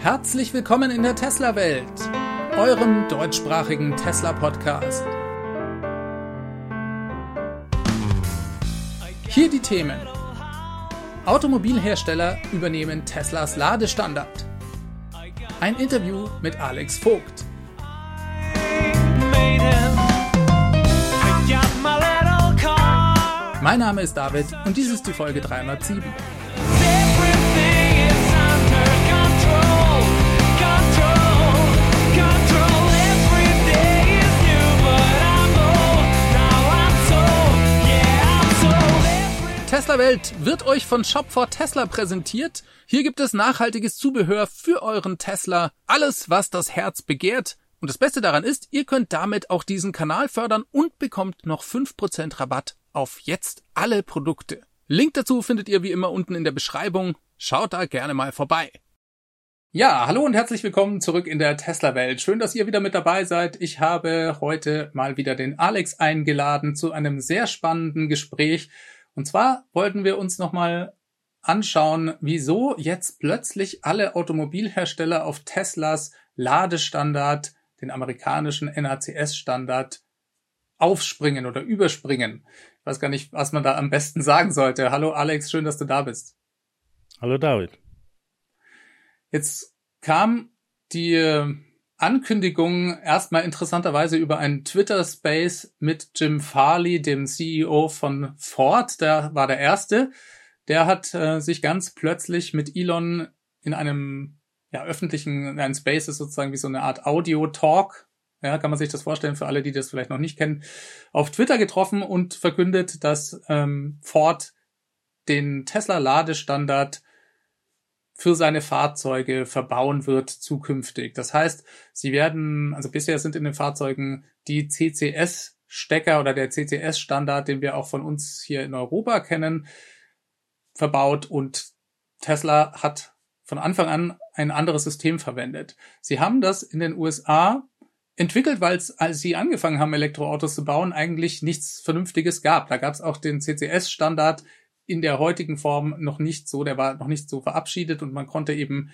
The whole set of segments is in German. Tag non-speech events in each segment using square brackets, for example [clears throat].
Herzlich willkommen in der Tesla-Welt, eurem deutschsprachigen Tesla-Podcast. Hier die Themen. Automobilhersteller übernehmen Teslas Ladestandard. Ein Interview mit Alex Vogt. Mein Name ist David und dies ist die Folge 307. Tesla Welt wird euch von Shop for Tesla präsentiert. Hier gibt es nachhaltiges Zubehör für euren Tesla. Alles, was das Herz begehrt. Und das Beste daran ist, ihr könnt damit auch diesen Kanal fördern und bekommt noch 5% Rabatt auf jetzt alle Produkte. Link dazu findet ihr wie immer unten in der Beschreibung. Schaut da gerne mal vorbei. Ja, hallo und herzlich willkommen zurück in der Tesla-Welt. Schön, dass ihr wieder mit dabei seid. Ich habe heute mal wieder den Alex eingeladen zu einem sehr spannenden Gespräch und zwar wollten wir uns nochmal anschauen, wieso jetzt plötzlich alle Automobilhersteller auf Teslas Ladestandard, den amerikanischen NACS-Standard, aufspringen oder überspringen. Ich weiß gar nicht, was man da am besten sagen sollte. Hallo Alex, schön, dass du da bist. Hallo David. Jetzt kam die Ankündigung erstmal interessanterweise über einen Twitter-Space mit Jim Farley, dem CEO von Ford. Der war der Erste. Der hat äh, sich ganz plötzlich mit Elon in einem ja, öffentlichen, ein Space ist sozusagen wie so eine Art Audio-Talk. Ja, kann man sich das vorstellen für alle, die das vielleicht noch nicht kennen, auf Twitter getroffen und verkündet, dass ähm, Ford den Tesla-Ladestandard für seine Fahrzeuge verbauen wird zukünftig. Das heißt, sie werden, also bisher sind in den Fahrzeugen die CCS-Stecker oder der CCS-Standard, den wir auch von uns hier in Europa kennen, verbaut und Tesla hat von Anfang an ein anderes System verwendet. Sie haben das in den USA entwickelt, weil es, als sie angefangen haben, Elektroautos zu bauen, eigentlich nichts Vernünftiges gab. Da gab es auch den CCS-Standard in der heutigen Form noch nicht so, der war noch nicht so verabschiedet und man konnte eben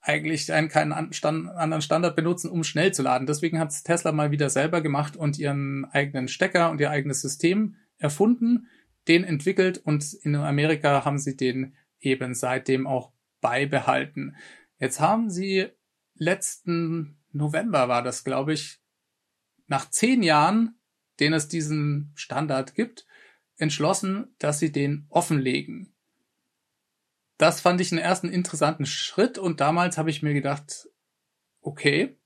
eigentlich einen, keinen anderen Standard benutzen, um schnell zu laden. Deswegen hat Tesla mal wieder selber gemacht und ihren eigenen Stecker und ihr eigenes System erfunden, den entwickelt und in Amerika haben sie den eben seitdem auch beibehalten. Jetzt haben sie letzten November war das, glaube ich, nach zehn Jahren, den es diesen Standard gibt, entschlossen, dass sie den offenlegen. Das fand ich einen ersten interessanten Schritt und damals habe ich mir gedacht, okay,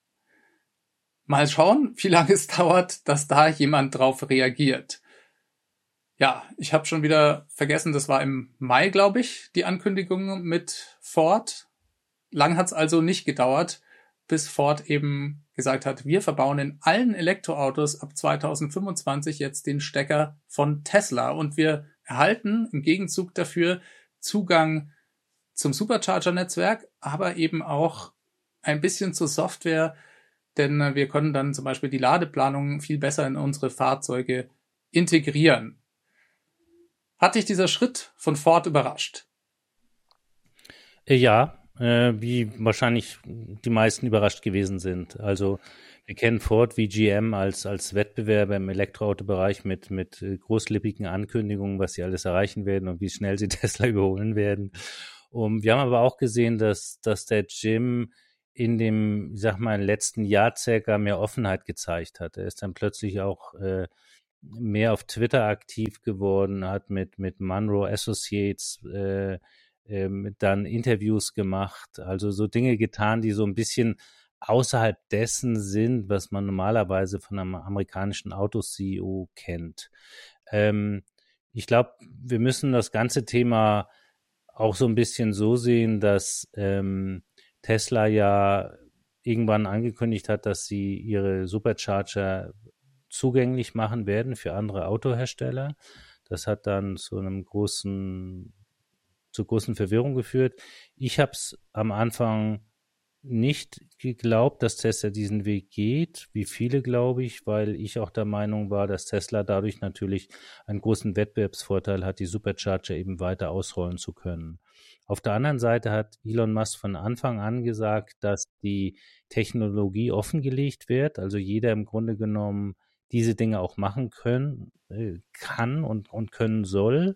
mal schauen, [laughs] wie lange es dauert, dass da jemand drauf reagiert. Ja, ich habe schon wieder vergessen, das war im Mai, glaube ich, die Ankündigung mit Ford. Lang hat es also nicht gedauert, bis Ford eben gesagt hat, wir verbauen in allen Elektroautos ab 2025 jetzt den Stecker von Tesla und wir erhalten im Gegenzug dafür Zugang zum Supercharger-Netzwerk, aber eben auch ein bisschen zur Software, denn wir können dann zum Beispiel die Ladeplanung viel besser in unsere Fahrzeuge integrieren. Hat dich dieser Schritt von Ford überrascht? Ja, äh, wie wahrscheinlich die meisten überrascht gewesen sind. Also wir kennen Ford wie GM als, als Wettbewerber im Elektroautobereich mit, mit großlippigen Ankündigungen, was sie alles erreichen werden und wie schnell sie [laughs] Tesla überholen werden. Und wir haben aber auch gesehen, dass, dass der Jim in dem, ich sag mal, letzten Jahr circa mehr Offenheit gezeigt hat. Er ist dann plötzlich auch äh, mehr auf Twitter aktiv geworden, hat mit, mit Monroe Associates äh, ähm, dann Interviews gemacht, also so Dinge getan, die so ein bisschen außerhalb dessen sind, was man normalerweise von einem amerikanischen Auto-CEO kennt. Ähm, ich glaube, wir müssen das ganze Thema auch so ein bisschen so sehen, dass ähm, Tesla ja irgendwann angekündigt hat, dass sie ihre Supercharger zugänglich machen werden für andere Autohersteller. Das hat dann zu einem großen zu großen Verwirrung geführt. Ich habe es am Anfang nicht geglaubt, dass Tesla diesen Weg geht, wie viele glaube ich, weil ich auch der Meinung war, dass Tesla dadurch natürlich einen großen Wettbewerbsvorteil hat, die Supercharger eben weiter ausrollen zu können. Auf der anderen Seite hat Elon Musk von Anfang an gesagt, dass die Technologie offengelegt wird, also jeder im Grunde genommen diese Dinge auch machen können, äh, kann und, und können soll.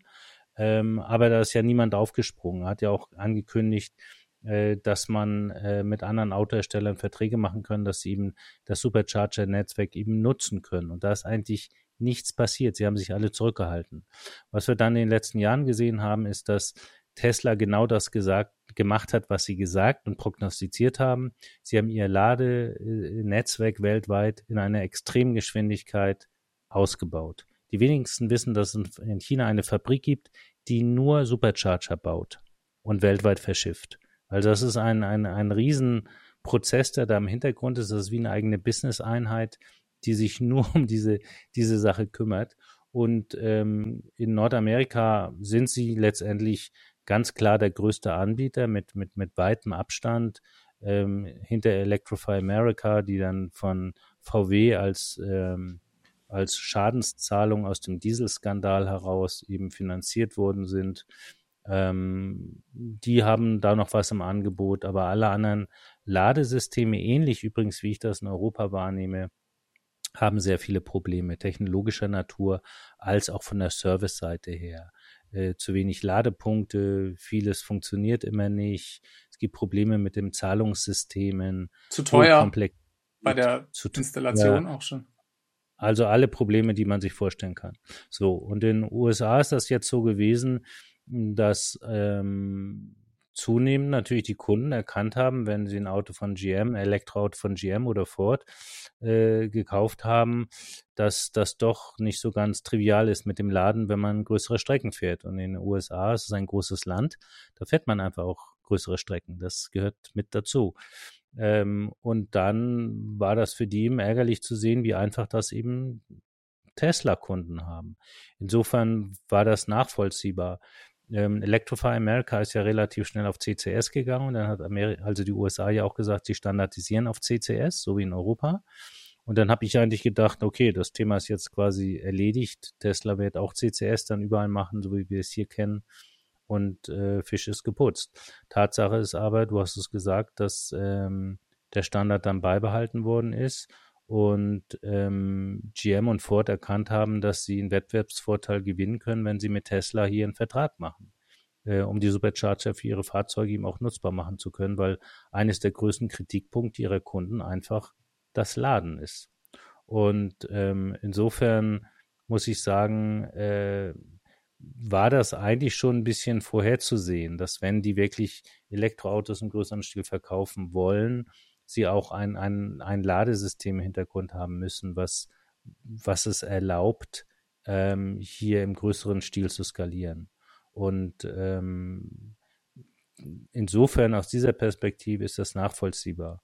Ähm, aber da ist ja niemand aufgesprungen. Hat ja auch angekündigt, äh, dass man äh, mit anderen Autoherstellern Verträge machen können, dass sie eben das Supercharger-Netzwerk eben nutzen können. Und da ist eigentlich nichts passiert. Sie haben sich alle zurückgehalten. Was wir dann in den letzten Jahren gesehen haben, ist, dass Tesla genau das gesagt, gemacht hat, was sie gesagt und prognostiziert haben. Sie haben ihr Ladenetzwerk weltweit in einer extremen Geschwindigkeit ausgebaut. Die wenigsten wissen, dass es in China eine Fabrik gibt, die nur Supercharger baut und weltweit verschifft. Also das ist ein, ein, ein Riesenprozess, der da im Hintergrund ist. Das ist wie eine eigene Business-Einheit, die sich [laughs] nur um diese, diese Sache kümmert. Und ähm, in Nordamerika sind sie letztendlich ganz klar der größte Anbieter mit, mit, mit weitem Abstand ähm, hinter Electrify America, die dann von VW als, ähm, als Schadenszahlung aus dem Dieselskandal heraus eben finanziert worden sind. Ähm, die haben da noch was im Angebot, aber alle anderen Ladesysteme, ähnlich übrigens wie ich das in Europa wahrnehme, haben sehr viele Probleme technologischer Natur als auch von der Service-Seite her. Äh, zu wenig Ladepunkte, vieles funktioniert immer nicht. Es gibt Probleme mit den Zahlungssystemen. Zu teuer. Bei der zu, Installation ja, auch schon. Also alle Probleme, die man sich vorstellen kann. So, und in den USA ist das jetzt so gewesen, dass ähm, zunehmend natürlich die Kunden erkannt haben, wenn sie ein Auto von GM, Elektroauto von GM oder Ford äh, gekauft haben, dass das doch nicht so ganz trivial ist mit dem Laden, wenn man größere Strecken fährt. Und in den USA ist es ein großes Land, da fährt man einfach auch größere Strecken. Das gehört mit dazu. Ähm, und dann war das für die eben ärgerlich zu sehen, wie einfach das eben Tesla-Kunden haben. Insofern war das nachvollziehbar ähm, Electrify America ist ja relativ schnell auf CCS gegangen und dann hat Ameri also die USA ja auch gesagt, sie standardisieren auf CCS, so wie in Europa. Und dann habe ich eigentlich gedacht, okay, das Thema ist jetzt quasi erledigt. Tesla wird auch CCS dann überall machen, so wie wir es hier kennen. Und äh, Fisch ist geputzt. Tatsache ist aber, du hast es gesagt, dass ähm, der Standard dann beibehalten worden ist und ähm, GM und Ford erkannt haben, dass sie einen Wettbewerbsvorteil gewinnen können, wenn sie mit Tesla hier einen Vertrag machen, äh, um die Supercharger für ihre Fahrzeuge eben auch nutzbar machen zu können, weil eines der größten Kritikpunkte ihrer Kunden einfach das Laden ist. Und ähm, insofern muss ich sagen, äh, war das eigentlich schon ein bisschen vorherzusehen, dass wenn die wirklich Elektroautos im größeren Stil verkaufen wollen, sie auch ein, ein, ein Ladesystem im Hintergrund haben müssen, was, was es erlaubt, ähm, hier im größeren Stil zu skalieren. Und ähm, insofern aus dieser Perspektive ist das nachvollziehbar.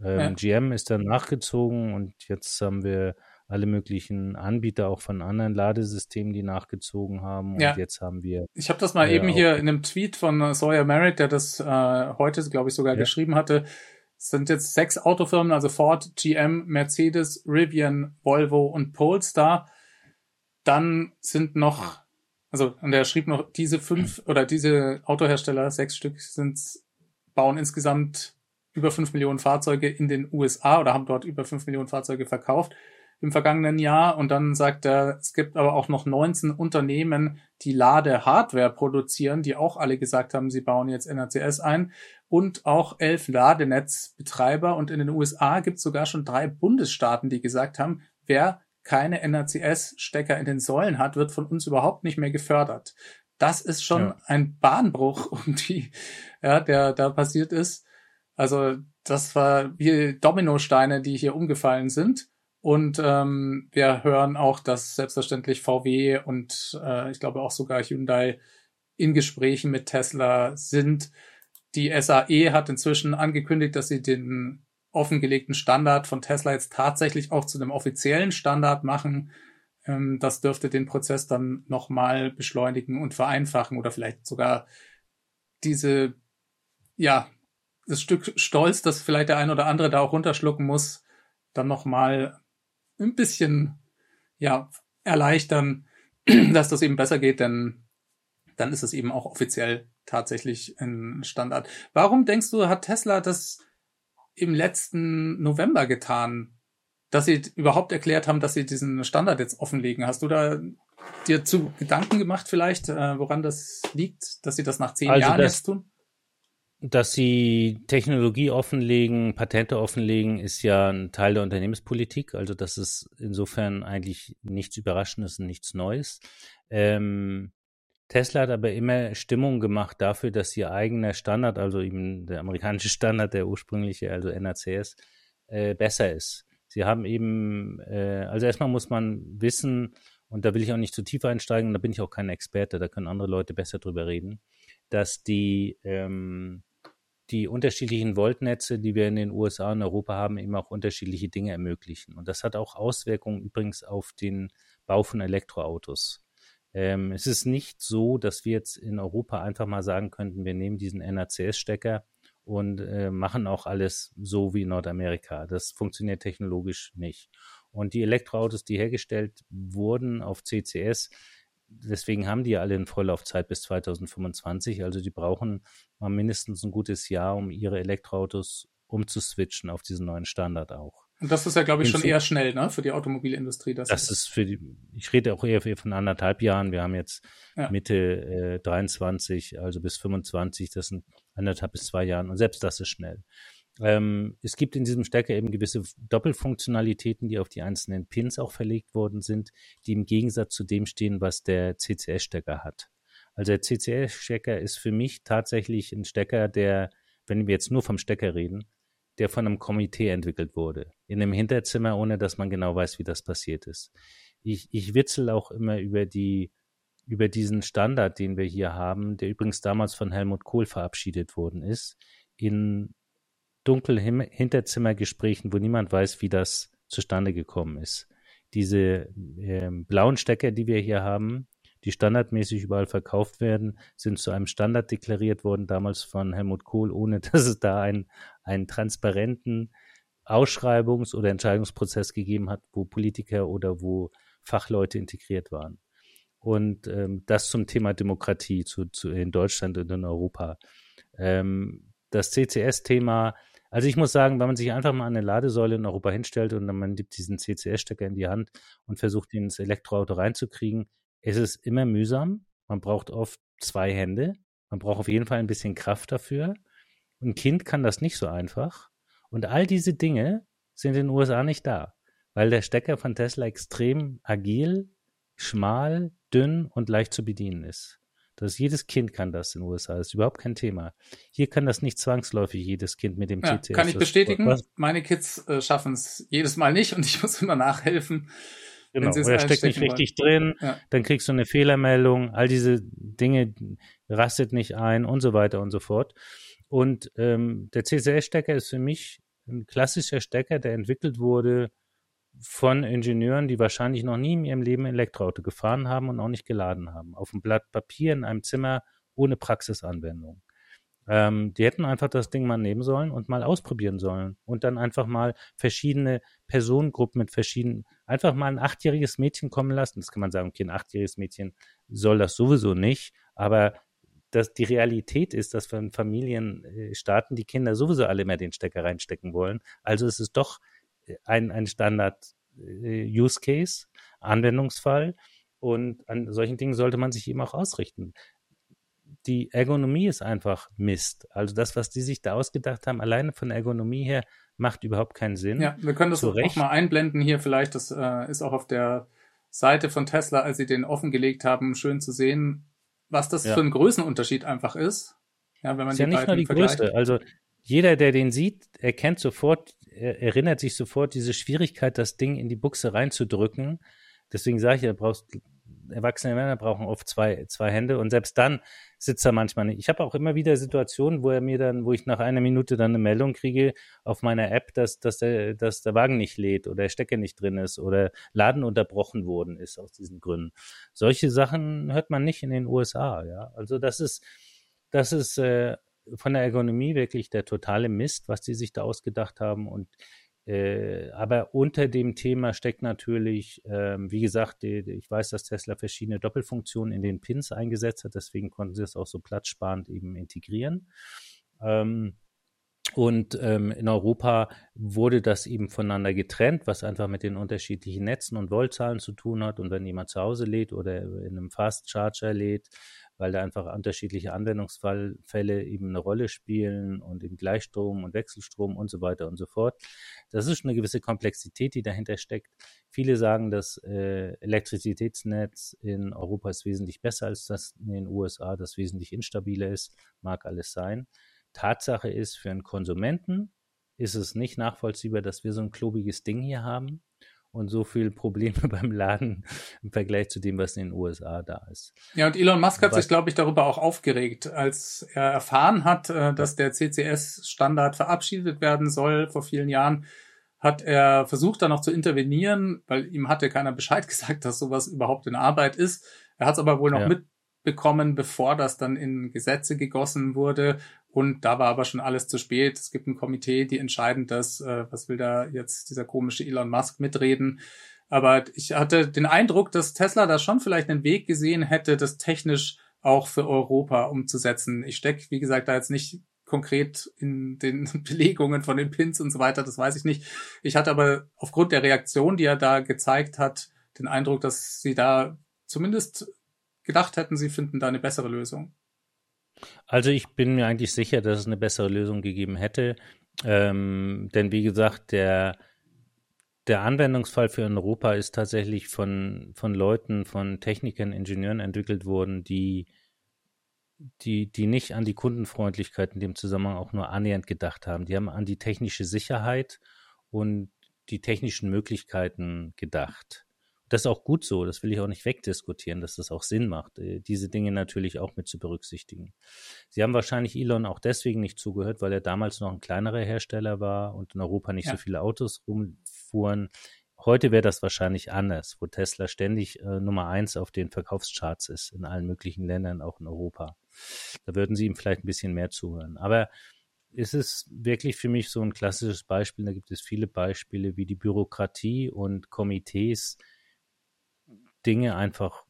Ähm, ja. GM ist dann nachgezogen und jetzt haben wir alle möglichen Anbieter auch von anderen Ladesystemen, die nachgezogen haben. Und ja. jetzt haben wir. Ich habe das mal äh, eben hier in einem Tweet von Sawyer Merritt, der das äh, heute, glaube ich, sogar ja. geschrieben hatte, es sind jetzt sechs Autofirmen, also Ford, GM, Mercedes, Rivian, Volvo und Polestar. Dann sind noch, also, und er schrieb noch, diese fünf oder diese Autohersteller, sechs Stück, sind, bauen insgesamt über fünf Millionen Fahrzeuge in den USA oder haben dort über fünf Millionen Fahrzeuge verkauft im vergangenen Jahr. Und dann sagt er, es gibt aber auch noch 19 Unternehmen, die Ladehardware produzieren, die auch alle gesagt haben, sie bauen jetzt NRCS ein. Und auch elf Ladenetzbetreiber. Und in den USA gibt es sogar schon drei Bundesstaaten, die gesagt haben, wer keine NRCS-Stecker in den Säulen hat, wird von uns überhaupt nicht mehr gefördert. Das ist schon ja. ein Bahnbruch, [laughs] um die, ja, der da passiert ist. Also das war wie Dominosteine, die hier umgefallen sind. Und ähm, wir hören auch, dass selbstverständlich VW und äh, ich glaube auch sogar Hyundai in Gesprächen mit Tesla sind. Die SAE hat inzwischen angekündigt, dass sie den offengelegten Standard von Tesla jetzt tatsächlich auch zu einem offiziellen Standard machen. Ähm, das dürfte den Prozess dann nochmal beschleunigen und vereinfachen oder vielleicht sogar diese, ja, das Stück Stolz, das vielleicht der ein oder andere da auch runterschlucken muss, dann nochmal ein bisschen, ja, erleichtern, [clears throat] dass das eben besser geht, denn dann ist es eben auch offiziell tatsächlich ein Standard. Warum denkst du, hat Tesla das im letzten November getan, dass sie überhaupt erklärt haben, dass sie diesen Standard jetzt offenlegen? Hast du da dir zu Gedanken gemacht vielleicht, äh, woran das liegt, dass sie das nach zehn also Jahren das, jetzt tun? Dass sie Technologie offenlegen, Patente offenlegen, ist ja ein Teil der Unternehmenspolitik. Also das ist insofern eigentlich nichts Überraschendes und nichts Neues. Ähm, Tesla hat aber immer Stimmung gemacht dafür, dass ihr eigener Standard, also eben der amerikanische [laughs] Standard, der ursprüngliche, also NACS, äh, besser ist. Sie haben eben, äh, also erstmal muss man wissen, und da will ich auch nicht zu tief einsteigen, da bin ich auch kein Experte, da können andere Leute besser drüber reden, dass die, ähm, die unterschiedlichen Voltnetze, die wir in den USA und Europa haben, eben auch unterschiedliche Dinge ermöglichen. Und das hat auch Auswirkungen übrigens auf den Bau von Elektroautos. Ähm, es ist nicht so, dass wir jetzt in Europa einfach mal sagen könnten, wir nehmen diesen NACS-Stecker und äh, machen auch alles so wie in Nordamerika. Das funktioniert technologisch nicht. Und die Elektroautos, die hergestellt wurden auf CCS, deswegen haben die ja alle eine Vorlaufzeit bis 2025. Also die brauchen mal mindestens ein gutes Jahr, um ihre Elektroautos umzuswitchen auf diesen neuen Standard auch. Und das ist ja, glaube ich, schon eher schnell, ne, für die Automobilindustrie. Das, das ist für die, ich rede auch eher von anderthalb Jahren. Wir haben jetzt ja. Mitte äh, 23, also bis 25, das sind anderthalb bis zwei Jahren. Und selbst das ist schnell. Ähm, es gibt in diesem Stecker eben gewisse Doppelfunktionalitäten, die auf die einzelnen Pins auch verlegt worden sind, die im Gegensatz zu dem stehen, was der CCS-Stecker hat. Also der CCS-Stecker ist für mich tatsächlich ein Stecker, der, wenn wir jetzt nur vom Stecker reden, der von einem Komitee entwickelt wurde. In einem Hinterzimmer, ohne dass man genau weiß, wie das passiert ist. Ich, ich witzel auch immer über die, über diesen Standard, den wir hier haben, der übrigens damals von Helmut Kohl verabschiedet worden ist, in dunklen Hinterzimmergesprächen, wo niemand weiß, wie das zustande gekommen ist. Diese äh, blauen Stecker, die wir hier haben, die standardmäßig überall verkauft werden, sind zu einem Standard deklariert worden, damals von Helmut Kohl, ohne [laughs] dass es da einen, einen transparenten Ausschreibungs- oder Entscheidungsprozess gegeben hat, wo Politiker oder wo Fachleute integriert waren. Und ähm, das zum Thema Demokratie zu, zu in Deutschland und in Europa. Ähm, das CCS-Thema, also ich muss sagen, wenn man sich einfach mal eine Ladesäule in Europa hinstellt und dann man nimmt diesen CCS-Stecker in die Hand und versucht, ihn ins Elektroauto reinzukriegen, es ist immer mühsam. Man braucht oft zwei Hände. Man braucht auf jeden Fall ein bisschen Kraft dafür. ein Kind kann das nicht so einfach. Und all diese Dinge sind in den USA nicht da, weil der Stecker von Tesla extrem agil, schmal, dünn und leicht zu bedienen ist. Das jedes Kind kann das in den USA, das ist überhaupt kein Thema. Hier kann das nicht zwangsläufig jedes Kind mit dem ja, CCS. Kann ich bestätigen. Meine Kids äh, schaffen es jedes Mal nicht und ich [laughs] muss immer nachhelfen. Genau, oder steckt nicht richtig wollen. drin, ja. dann kriegst du eine Fehlermeldung, all diese Dinge rastet nicht ein und so weiter und so fort. Und ähm, der CCS-Stecker ist für mich ein klassischer Stecker, der entwickelt wurde von Ingenieuren, die wahrscheinlich noch nie in ihrem Leben Elektroauto gefahren haben und auch nicht geladen haben. Auf einem Blatt Papier in einem Zimmer ohne Praxisanwendung. Ähm, die hätten einfach das Ding mal nehmen sollen und mal ausprobieren sollen und dann einfach mal verschiedene Personengruppen mit verschiedenen, einfach mal ein achtjähriges Mädchen kommen lassen. Das kann man sagen, okay, ein achtjähriges Mädchen soll das sowieso nicht, aber dass die Realität ist, dass wir Familien starten, die Kinder sowieso alle mehr den Stecker reinstecken wollen. Also es ist doch äh, ein, ein Standard äh, Anwendungsfall. Und an solchen Dingen sollte man sich eben auch ausrichten die Ergonomie ist einfach Mist. Also das, was die sich da ausgedacht haben, alleine von der Ergonomie her, macht überhaupt keinen Sinn. Ja, wir können das Zurecht. auch mal einblenden hier vielleicht. Das äh, ist auch auf der Seite von Tesla, als sie den offengelegt haben, schön zu sehen, was das ja. für ein Größenunterschied einfach ist. Ja, wenn man ist die ja nicht nur die. Größe. Also jeder, der den sieht, erkennt sofort, erinnert sich sofort diese Schwierigkeit, das Ding in die Buchse reinzudrücken. Deswegen sage ich, er brauchst erwachsene Männer brauchen oft zwei, zwei Hände und selbst dann sitzt er manchmal nicht. Ich habe auch immer wieder Situationen, wo er mir dann, wo ich nach einer Minute dann eine Meldung kriege auf meiner App, dass, dass, der, dass der Wagen nicht lädt oder der Stecker nicht drin ist oder Laden unterbrochen worden ist aus diesen Gründen. Solche Sachen hört man nicht in den USA, ja. Also das ist, das ist äh, von der Ergonomie wirklich der totale Mist, was die sich da ausgedacht haben. Und äh, aber unter dem Thema steckt natürlich, ähm, wie gesagt, die, die, ich weiß, dass Tesla verschiedene Doppelfunktionen in den Pins eingesetzt hat, deswegen konnten sie das auch so platzsparend eben integrieren. Ähm, und ähm, in Europa wurde das eben voneinander getrennt, was einfach mit den unterschiedlichen Netzen und Voltzahlen zu tun hat. Und wenn jemand zu Hause lädt oder in einem Fast Charger lädt, weil da einfach unterschiedliche Anwendungsfälle eben eine Rolle spielen und eben Gleichstrom und Wechselstrom und so weiter und so fort. Das ist eine gewisse Komplexität, die dahinter steckt. Viele sagen, das äh, Elektrizitätsnetz in Europa ist wesentlich besser als das in den USA, das wesentlich instabiler ist, mag alles sein. Tatsache ist, für einen Konsumenten ist es nicht nachvollziehbar, dass wir so ein klobiges Ding hier haben und so viel Probleme [laughs] beim Laden im Vergleich zu dem, was in den USA da ist. Ja, und Elon Musk hat was, sich, glaube ich, darüber auch aufgeregt, als er erfahren hat, äh, dass der CCS-Standard verabschiedet werden soll vor vielen Jahren hat er versucht, da noch zu intervenieren, weil ihm hatte keiner Bescheid [laughs] gesagt, dass sowas überhaupt in Arbeit ist. Er hat es aber wohl noch ja. Mitbekommen, bevor das dann in Gesetze gegossen wurde. Und da war aber schon alles zu spät. Es gibt ein Komitee, die entscheiden das. Äh, was will da jetzt dieser komische Elon Musk mitreden? Aber ich hatte den Eindruck, dass Tesla da schon vielleicht einen Weg gesehen hätte, das technisch auch für Europa umzusetzen. Ich stecke, wie gesagt, da jetzt nicht konkret in den [laughs] Belegungen von den Pins und so weiter, das weiß ich nicht. Ich hatte aber aufgrund der Reaktion, die er da gezeigt hat, den Eindruck, dass sie da zumindest gedacht hätten, sie finden da eine bessere Lösung. Also ich bin mir eigentlich sicher, dass es eine bessere Lösung gegeben hätte. Ähm, denn wie gesagt, der, der Anwendungsfall für Europa ist tatsächlich von, von Leuten, von Technikern, Ingenieuren entwickelt worden, die, die, die nicht an die Kundenfreundlichkeit in dem Zusammenhang auch nur annähernd gedacht haben. Die haben an die technische Sicherheit und die technischen Möglichkeiten gedacht. Das ist auch gut so, das will ich auch nicht wegdiskutieren, dass das auch Sinn macht, äh, diese Dinge natürlich auch mit zu berücksichtigen. Sie haben wahrscheinlich Elon auch deswegen nicht zugehört, weil er damals noch ein kleinerer Hersteller war und in Europa nicht ja. so viele Autos rumfuhren. Heute wäre das wahrscheinlich anders, wo Tesla ständig äh, Nummer eins auf den Verkaufscharts ist, in allen möglichen Ländern, auch in Europa. Da würden sie ihm vielleicht ein bisschen mehr zuhören. Aber ist es wirklich für mich so ein klassisches Beispiel. Da gibt es viele Beispiele, wie die Bürokratie und Komitees Dinge einfach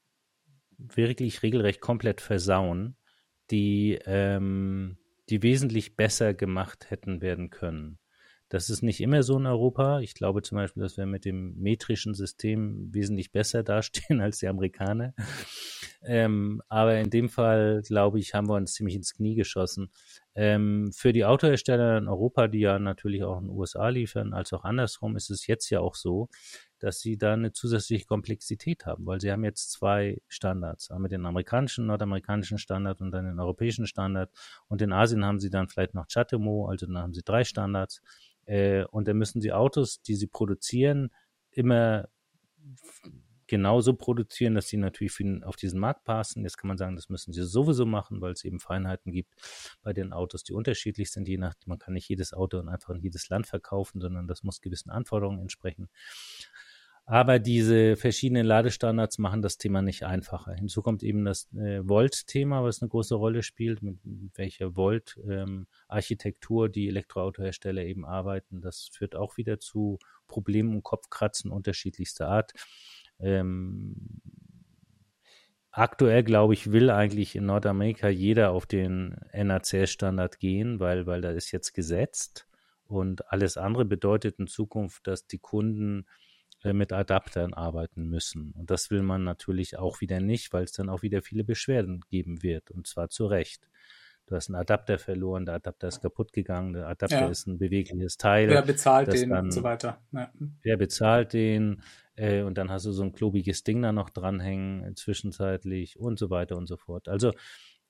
wirklich regelrecht komplett versauen, die, ähm, die wesentlich besser gemacht hätten werden können. Das ist nicht immer so in Europa. Ich glaube zum Beispiel, dass wir mit dem metrischen System wesentlich besser dastehen [laughs] als die Amerikaner. Ähm, aber in dem Fall, glaube ich, haben wir uns ziemlich ins Knie geschossen. Ähm, für die Autohersteller in Europa, die ja natürlich auch in den USA liefern, als auch andersrum, ist es jetzt ja auch so, dass sie da eine zusätzliche Komplexität haben, weil sie haben jetzt zwei Standards, einmal den amerikanischen, nordamerikanischen Standard und dann den europäischen Standard. Und in Asien haben sie dann vielleicht noch CHATEMO, also dann haben sie drei Standards. Äh, und dann müssen sie Autos, die sie produzieren, immer genauso produzieren, dass sie natürlich für, auf diesen Markt passen. Jetzt kann man sagen, das müssen sie sowieso machen, weil es eben Feinheiten gibt bei den Autos, die unterschiedlich sind. Je nach, man kann nicht jedes Auto einfach in jedes Land verkaufen, sondern das muss gewissen Anforderungen entsprechen. Aber diese verschiedenen Ladestandards machen das Thema nicht einfacher. Hinzu kommt eben das äh, Volt-Thema, was eine große Rolle spielt, mit welcher Volt-Architektur ähm, die Elektroautohersteller eben arbeiten. Das führt auch wieder zu Problemen und Kopfkratzen unterschiedlichster Art. Ähm, aktuell, glaube ich, will eigentlich in Nordamerika jeder auf den NACS-Standard gehen, weil, weil da ist jetzt gesetzt. Und alles andere bedeutet in Zukunft, dass die Kunden mit Adaptern arbeiten müssen. Und das will man natürlich auch wieder nicht, weil es dann auch wieder viele Beschwerden geben wird. Und zwar zu Recht. Du hast einen Adapter verloren, der Adapter ist kaputt gegangen, der Adapter ja. ist ein bewegliches Teil. Wer bezahlt den dann, und so weiter. Ja. Wer bezahlt den? Äh, und dann hast du so ein klobiges Ding da noch dranhängen, zwischenzeitlich und so weiter und so fort. Also,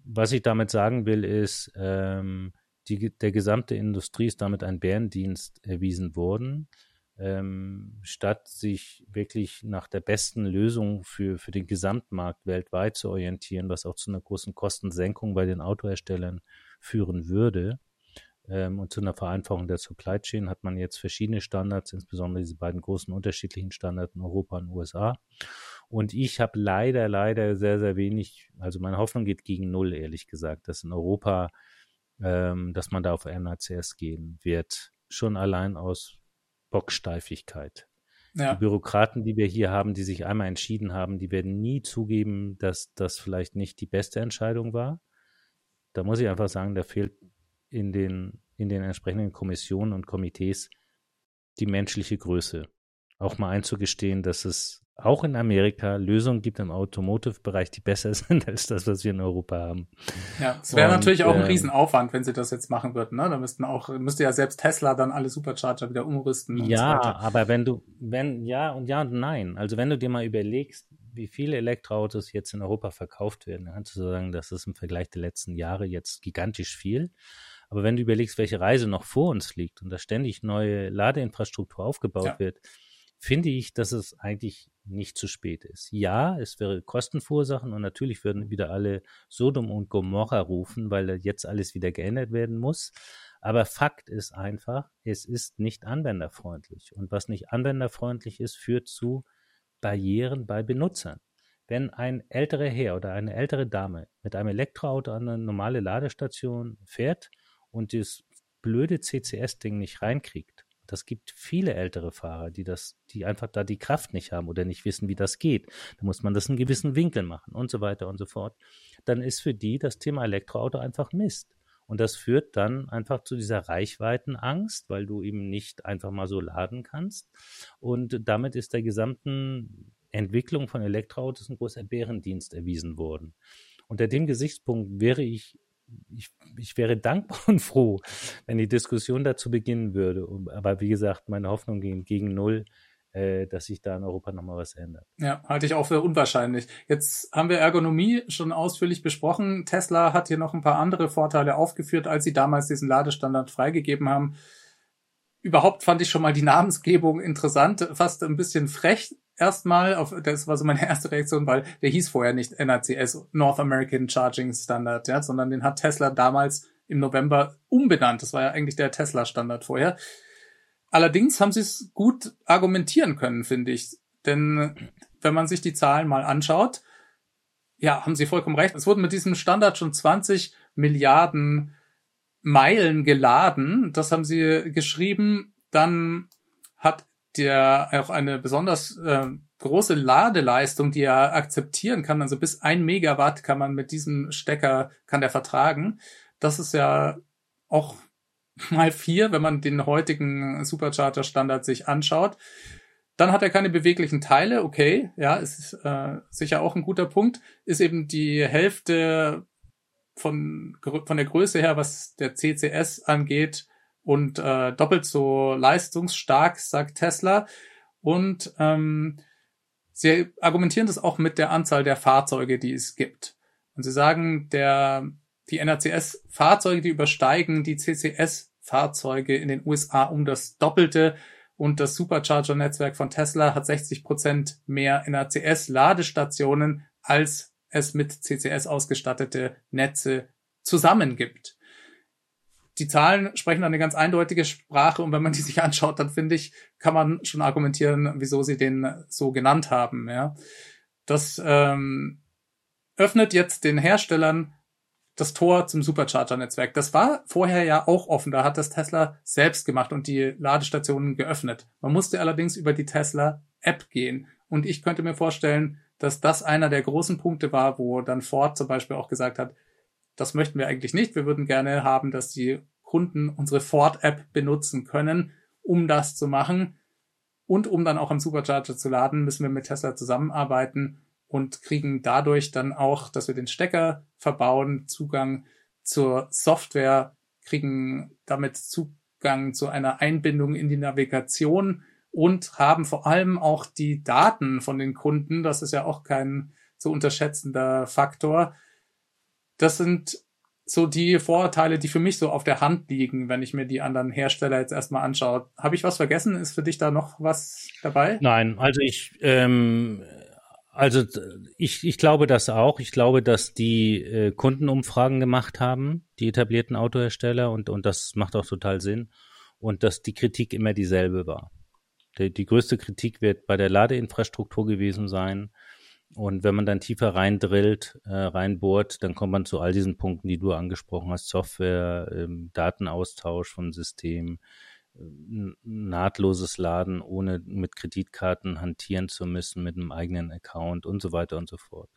was ich damit sagen will, ist, ähm, die, der gesamte Industrie ist damit ein Bärendienst erwiesen worden ähm, statt sich wirklich nach der besten Lösung für, für den Gesamtmarkt weltweit zu orientieren, was auch zu einer großen Kostensenkung bei den Autoherstellern führen würde. Ähm, und zu einer Vereinfachung der Supply Chain hat man jetzt verschiedene Standards, insbesondere diese beiden großen unterschiedlichen Standards in Europa und USA. Und ich habe leider, leider sehr, sehr wenig, also meine Hoffnung geht gegen null, ehrlich gesagt, dass in Europa ähm, dass man da auf NACS gehen wird. Schon allein aus Bocksteifigkeit. Ja. Die Bürokraten, die wir hier haben, die sich einmal entschieden haben, die werden nie zugeben, dass das vielleicht nicht die beste Entscheidung war. Da muss ich einfach sagen, da fehlt in den, in den entsprechenden Kommissionen und Komitees die menschliche Größe. Auch mal einzugestehen, dass es auch in Amerika Lösungen gibt im Automotive-Bereich, die besser [laughs] sind als das, was wir in Europa haben. Ja, es wäre natürlich auch ein äh, Riesenaufwand, wenn sie das jetzt machen würden. Ne? Da müssten auch, müsste ja selbst Tesla dann alle Supercharger wieder umrüsten. Ja, so aber wenn du, wenn, ja und ja und nein. Also wenn du dir mal überlegst, wie viele Elektroautos jetzt in Europa verkauft werden, dann kannst du sagen, das ist im Vergleich der letzten Jahre jetzt gigantisch viel. Aber wenn du überlegst, welche Reise noch vor uns liegt und da ständig neue Ladeinfrastruktur aufgebaut ja. wird, finde ich, dass es eigentlich nicht zu spät ist. Ja, es wäre Kosten verursachen und natürlich würden wieder alle Sodom und Gomorra rufen, weil jetzt alles wieder geändert werden muss. Aber Fakt ist einfach, es ist nicht anwenderfreundlich. Und was nicht anwenderfreundlich ist, führt zu Barrieren bei Benutzern. Wenn ein älterer Herr oder eine ältere Dame mit einem Elektroauto an eine normale Ladestation fährt und das blöde CCS-Ding nicht reinkriegt, das gibt viele ältere Fahrer, die das, die einfach da die Kraft nicht haben oder nicht wissen, wie das geht. Da muss man das in gewissen Winkel machen und so weiter und so fort. Dann ist für die das Thema Elektroauto einfach Mist. Und das führt dann einfach zu dieser Reichweitenangst, weil du eben nicht einfach mal so laden kannst. Und damit ist der gesamten Entwicklung von Elektroautos ein großer Bärendienst erwiesen worden. Unter dem Gesichtspunkt wäre ich ich, ich wäre dankbar [laughs] und froh, wenn die Diskussion dazu beginnen würde. Aber wie gesagt, meine Hoffnung ging gegen null, äh, dass sich da in Europa nochmal was ändert. Ja, halte ich auch für unwahrscheinlich. Jetzt haben wir Ergonomie schon ausführlich besprochen. Tesla hat hier noch ein paar andere Vorteile aufgeführt, als sie damals diesen Ladestandard freigegeben haben. Überhaupt fand ich schon mal die Namensgebung interessant, fast ein bisschen frech erstmal, auf, das war so meine [laughs] erste Reaktion, weil der hieß vorher nicht NACS, North American Charging Standard, ja, sondern den hat Tesla damals im November umbenannt. Das war ja eigentlich der Tesla-Standard vorher. Allerdings haben sie es gut argumentieren können, finde ich. Denn wenn man sich die Zahlen mal anschaut, ja, haben sie vollkommen recht. Es wurden mit diesem Standard schon 20 Milliarden Meilen geladen. Das haben sie geschrieben. Dann hat der auch eine besonders äh, große Ladeleistung, die er akzeptieren kann. Also bis ein Megawatt kann man mit diesem Stecker, kann der vertragen. Das ist ja auch [laughs] mal vier, wenn man den heutigen Supercharger Standard sich anschaut. Dann hat er keine beweglichen Teile, okay, ja, ist äh, sicher auch ein guter Punkt. Ist eben die Hälfte von, von der Größe her, was der CCS angeht, und äh, doppelt so leistungsstark, sagt Tesla. Und ähm, sie argumentieren das auch mit der Anzahl der Fahrzeuge, die es gibt. Und sie sagen, der, die NACS-Fahrzeuge, die übersteigen die CCS-Fahrzeuge in den USA um das Doppelte. Und das Supercharger-Netzwerk von Tesla hat 60 Prozent mehr NACS-Ladestationen, als es mit CCS ausgestattete Netze zusammen gibt die Zahlen sprechen eine ganz eindeutige Sprache und wenn man die sich anschaut, dann finde ich, kann man schon argumentieren, wieso sie den so genannt haben. Ja. Das ähm, öffnet jetzt den Herstellern das Tor zum Supercharger-Netzwerk. Das war vorher ja auch offen. Da hat das Tesla selbst gemacht und die Ladestationen geöffnet. Man musste allerdings über die Tesla-App gehen. Und ich könnte mir vorstellen, dass das einer der großen Punkte war, wo dann Ford zum Beispiel auch gesagt hat, das möchten wir eigentlich nicht. Wir würden gerne haben, dass die Kunden unsere Ford-App benutzen können, um das zu machen. Und um dann auch am Supercharger zu laden, müssen wir mit Tesla zusammenarbeiten und kriegen dadurch dann auch, dass wir den Stecker verbauen, Zugang zur Software, kriegen damit Zugang zu einer Einbindung in die Navigation und haben vor allem auch die Daten von den Kunden. Das ist ja auch kein zu unterschätzender Faktor das sind so die Vorurteile, die für mich so auf der Hand liegen, wenn ich mir die anderen Hersteller jetzt erstmal anschaue. Habe ich was vergessen? Ist für dich da noch was dabei? Nein, also ich, ähm, also ich, ich glaube das auch. Ich glaube, dass die äh, Kundenumfragen gemacht haben, die etablierten Autohersteller, und, und das macht auch total Sinn. Und dass die Kritik immer dieselbe war. Die, die größte Kritik wird bei der Ladeinfrastruktur gewesen sein. Und wenn man dann tiefer reindrillt, äh, reinbohrt, dann kommt man zu all diesen Punkten, die du angesprochen hast, Software, ähm, Datenaustausch von Systemen, nahtloses Laden, ohne mit Kreditkarten hantieren zu müssen, mit einem eigenen Account und so weiter und so fort.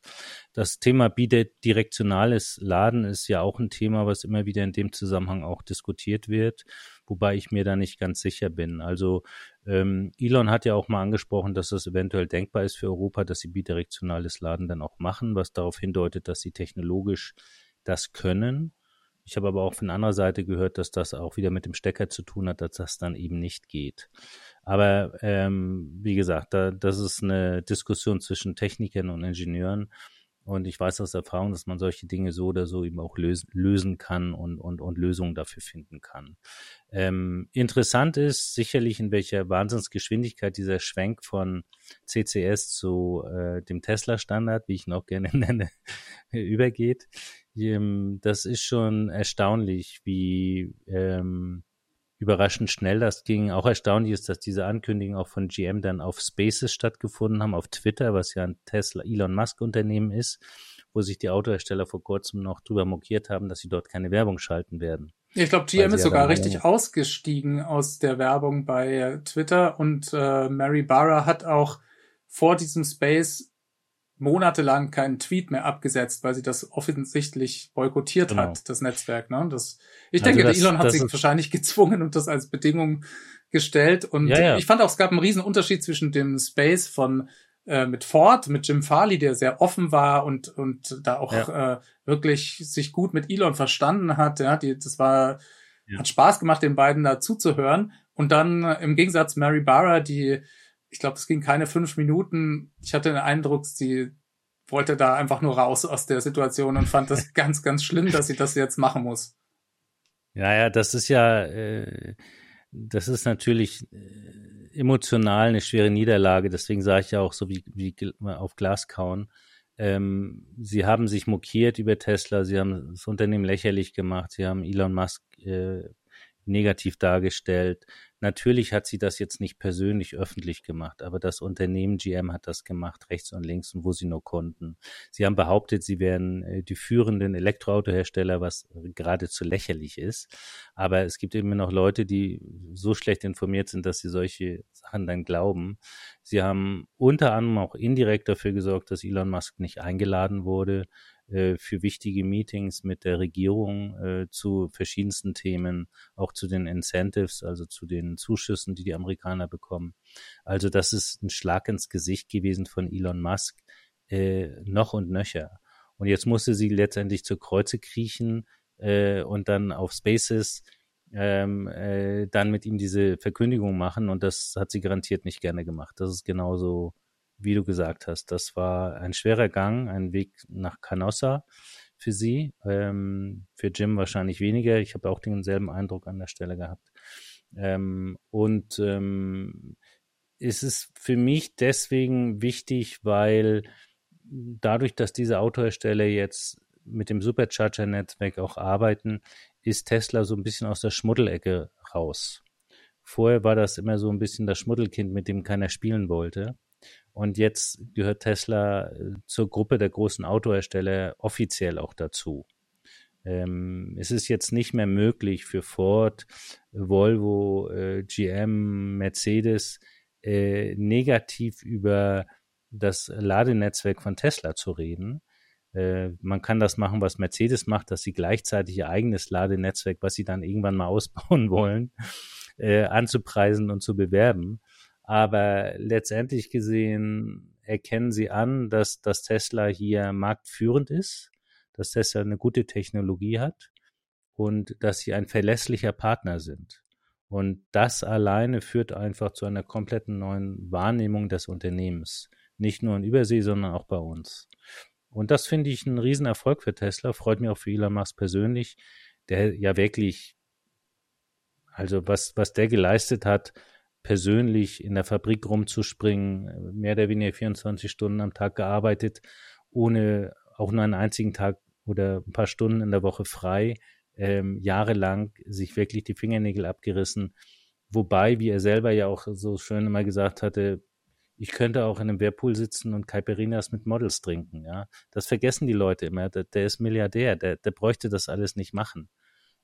Das Thema bidirektionales Laden ist ja auch ein Thema, was immer wieder in dem Zusammenhang auch diskutiert wird, wobei ich mir da nicht ganz sicher bin. Also ähm, Elon hat ja auch mal angesprochen, dass das eventuell denkbar ist für Europa, dass sie bidirektionales Laden dann auch machen, was darauf hindeutet, dass sie technologisch das können. Ich habe aber auch von anderer Seite gehört, dass das auch wieder mit dem Stecker zu tun hat, dass das dann eben nicht geht. Aber ähm, wie gesagt, da, das ist eine Diskussion zwischen Technikern und Ingenieuren. Und ich weiß aus Erfahrung, dass man solche Dinge so oder so eben auch lösen, lösen kann und, und, und Lösungen dafür finden kann. Ähm, interessant ist sicherlich, in welcher Wahnsinnsgeschwindigkeit dieser Schwenk von CCS zu äh, dem Tesla-Standard, wie ich ihn auch gerne [laughs] nenne, übergeht. Ähm, das ist schon erstaunlich, wie ähm, überraschend schnell das ging. Auch erstaunlich ist, dass diese Ankündigungen auch von GM dann auf Spaces stattgefunden haben, auf Twitter, was ja ein Tesla Elon Musk Unternehmen ist, wo sich die Autohersteller vor kurzem noch drüber mokiert haben, dass sie dort keine Werbung schalten werden. Ich glaube, GM ist sogar richtig ausgestiegen aus der Werbung bei Twitter und äh, Mary Barra hat auch vor diesem Space monatelang keinen Tweet mehr abgesetzt, weil sie das offensichtlich boykottiert genau. hat, das Netzwerk. Ne? Das, ich also denke, das, Elon hat sich wahrscheinlich gezwungen und das als Bedingung gestellt. Und ja, ja. ich fand auch, es gab einen riesen Unterschied zwischen dem Space von äh, mit Ford, mit Jim Farley, der sehr offen war und und da auch ja. äh, wirklich sich gut mit Elon verstanden hat. Ja, die, das war hat Spaß gemacht, den beiden da zuzuhören. Und dann äh, im Gegensatz Mary Barra, die ich glaube, es ging keine fünf Minuten. Ich hatte den Eindruck, sie wollte da einfach nur raus aus der Situation und fand das [laughs] ganz, ganz schlimm, dass sie das jetzt machen muss. Ja, ja, das ist ja, äh, das ist natürlich äh, emotional eine schwere Niederlage. Deswegen sage ich ja auch so wie, wie auf Glas kauen. Ähm, sie haben sich mokiert über Tesla, sie haben das Unternehmen lächerlich gemacht, sie haben Elon Musk äh, negativ dargestellt. Natürlich hat sie das jetzt nicht persönlich öffentlich gemacht, aber das Unternehmen GM hat das gemacht, rechts und links und wo sie nur konnten. Sie haben behauptet, sie wären äh, die führenden Elektroautohersteller, was geradezu lächerlich ist. Aber es gibt immer noch Leute, die so schlecht informiert sind, dass sie solche Sachen dann glauben. Sie haben unter anderem auch indirekt dafür gesorgt, dass Elon Musk nicht eingeladen wurde äh, für wichtige Meetings mit der Regierung äh, zu verschiedensten Themen, auch zu den Incentives, also zu den Zuschüssen, die die Amerikaner bekommen. Also das ist ein Schlag ins Gesicht gewesen von Elon Musk, äh, noch und nöcher. Und jetzt musste sie letztendlich zur Kreuze kriechen äh, und dann auf Spaces ähm, äh, dann mit ihm diese Verkündigung machen und das hat sie garantiert nicht gerne gemacht. Das ist genauso wie du gesagt hast, das war ein schwerer Gang, ein Weg nach Canossa für sie. Ähm, für Jim wahrscheinlich weniger. Ich habe auch denselben Eindruck an der Stelle gehabt. Ähm, und ähm, es ist für mich deswegen wichtig, weil dadurch, dass diese Autohersteller jetzt mit dem Supercharger-Netzwerk auch arbeiten, ist Tesla so ein bisschen aus der Schmuddelecke raus. Vorher war das immer so ein bisschen das Schmuddelkind, mit dem keiner spielen wollte. Und jetzt gehört Tesla äh, zur Gruppe der großen Autohersteller offiziell auch dazu. Ähm, es ist jetzt nicht mehr möglich für Ford, Volvo, äh, GM, Mercedes äh, negativ über das Ladenetzwerk von Tesla zu reden. Äh, man kann das machen, was Mercedes macht, dass sie gleichzeitig ihr eigenes Ladenetzwerk, was sie dann irgendwann mal [laughs] ausbauen wollen, äh, anzupreisen und zu bewerben. Aber letztendlich gesehen erkennen sie an, dass, dass Tesla hier marktführend ist, dass Tesla eine gute Technologie hat und dass sie ein verlässlicher Partner sind. Und das alleine führt einfach zu einer kompletten neuen Wahrnehmung des Unternehmens. Nicht nur in Übersee, sondern auch bei uns. Und das finde ich ein Riesenerfolg für Tesla. Freut mich auch für Elon Musk persönlich, der ja wirklich, also was, was der geleistet hat, persönlich in der Fabrik rumzuspringen, mehr oder weniger 24 Stunden am Tag gearbeitet, ohne auch nur einen einzigen Tag oder ein paar Stunden in der Woche frei, ähm, jahrelang sich wirklich die Fingernägel abgerissen. Wobei, wie er selber ja auch so schön immer gesagt hatte, ich könnte auch in einem Whirlpool sitzen und Caipirinhas mit Models trinken, ja. Das vergessen die Leute immer. Der, der ist Milliardär, der, der bräuchte das alles nicht machen.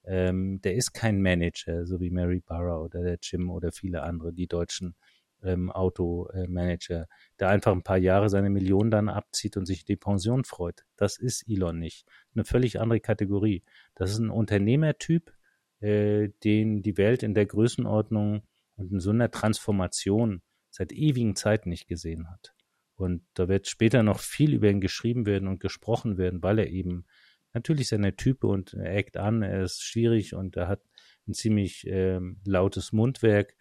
Ähm, der ist kein Manager, so wie Mary Barra oder der Jim oder viele andere, die deutschen ähm, Automanager, der einfach ein paar Jahre seine Millionen dann abzieht und sich die Pension freut. Das ist Elon nicht. Eine völlig andere Kategorie. Das ist ein Unternehmertyp, äh, den die Welt in der Größenordnung und in so einer Transformation seit ewigen Zeiten nicht gesehen hat. Und da wird später noch viel über ihn geschrieben werden und gesprochen werden, weil er eben natürlich seine Type und er eckt an, er ist schwierig und er hat ein ziemlich ähm, lautes Mundwerk.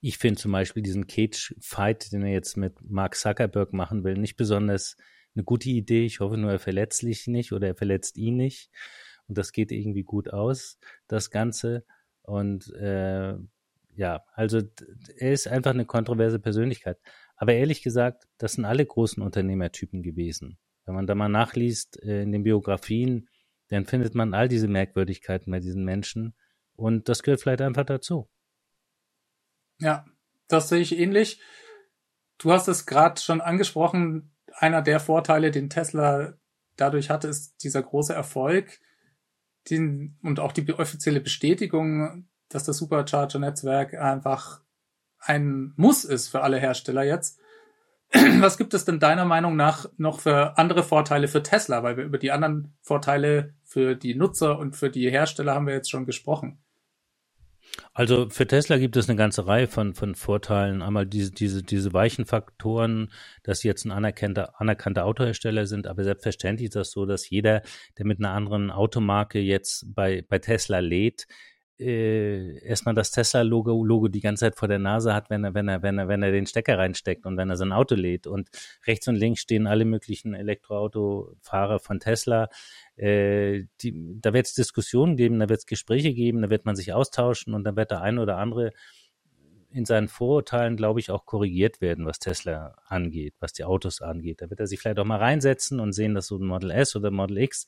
Ich finde zum Beispiel diesen Cage-Fight, den er jetzt mit Mark Zuckerberg machen will, nicht besonders eine gute Idee. Ich hoffe nur, er verletzt sich nicht oder er verletzt ihn nicht. Und das geht irgendwie gut aus, das Ganze. Und äh, ja, also er ist einfach eine kontroverse Persönlichkeit. Aber ehrlich gesagt, das sind alle großen Unternehmertypen gewesen. Wenn man da mal nachliest äh, in den Biografien, dann findet man all diese Merkwürdigkeiten bei diesen Menschen. Und das gehört vielleicht einfach dazu. Ja, das sehe ich ähnlich. Du hast es gerade schon angesprochen. Einer der Vorteile, den Tesla dadurch hatte, ist dieser große Erfolg den, und auch die offizielle Bestätigung, dass das Supercharger-Netzwerk einfach ein Muss ist für alle Hersteller jetzt. [clears throat] Was gibt es denn deiner Meinung nach noch für andere Vorteile für Tesla? Weil wir über die anderen Vorteile für die Nutzer und für die Hersteller haben wir jetzt schon gesprochen. Also für Tesla gibt es eine ganze Reihe von, von Vorteilen. Einmal diese, diese, diese weichen Faktoren, dass sie jetzt ein anerkannter, anerkannter Autohersteller sind, aber selbstverständlich ist das so, dass jeder, der mit einer anderen Automarke jetzt bei, bei Tesla lädt, äh, erstmal das Tesla-Logo Logo die ganze Zeit vor der Nase hat, wenn er, wenn er, wenn er, wenn er den Stecker reinsteckt und wenn er sein Auto lädt. Und rechts und links stehen alle möglichen Elektroautofahrer von Tesla. Äh, die, da wird es Diskussionen geben, da wird es Gespräche geben, da wird man sich austauschen und dann wird der eine oder andere in seinen Vorurteilen, glaube ich, auch korrigiert werden, was Tesla angeht, was die Autos angeht. Da wird er sich vielleicht auch mal reinsetzen und sehen, dass so ein Model S oder Model X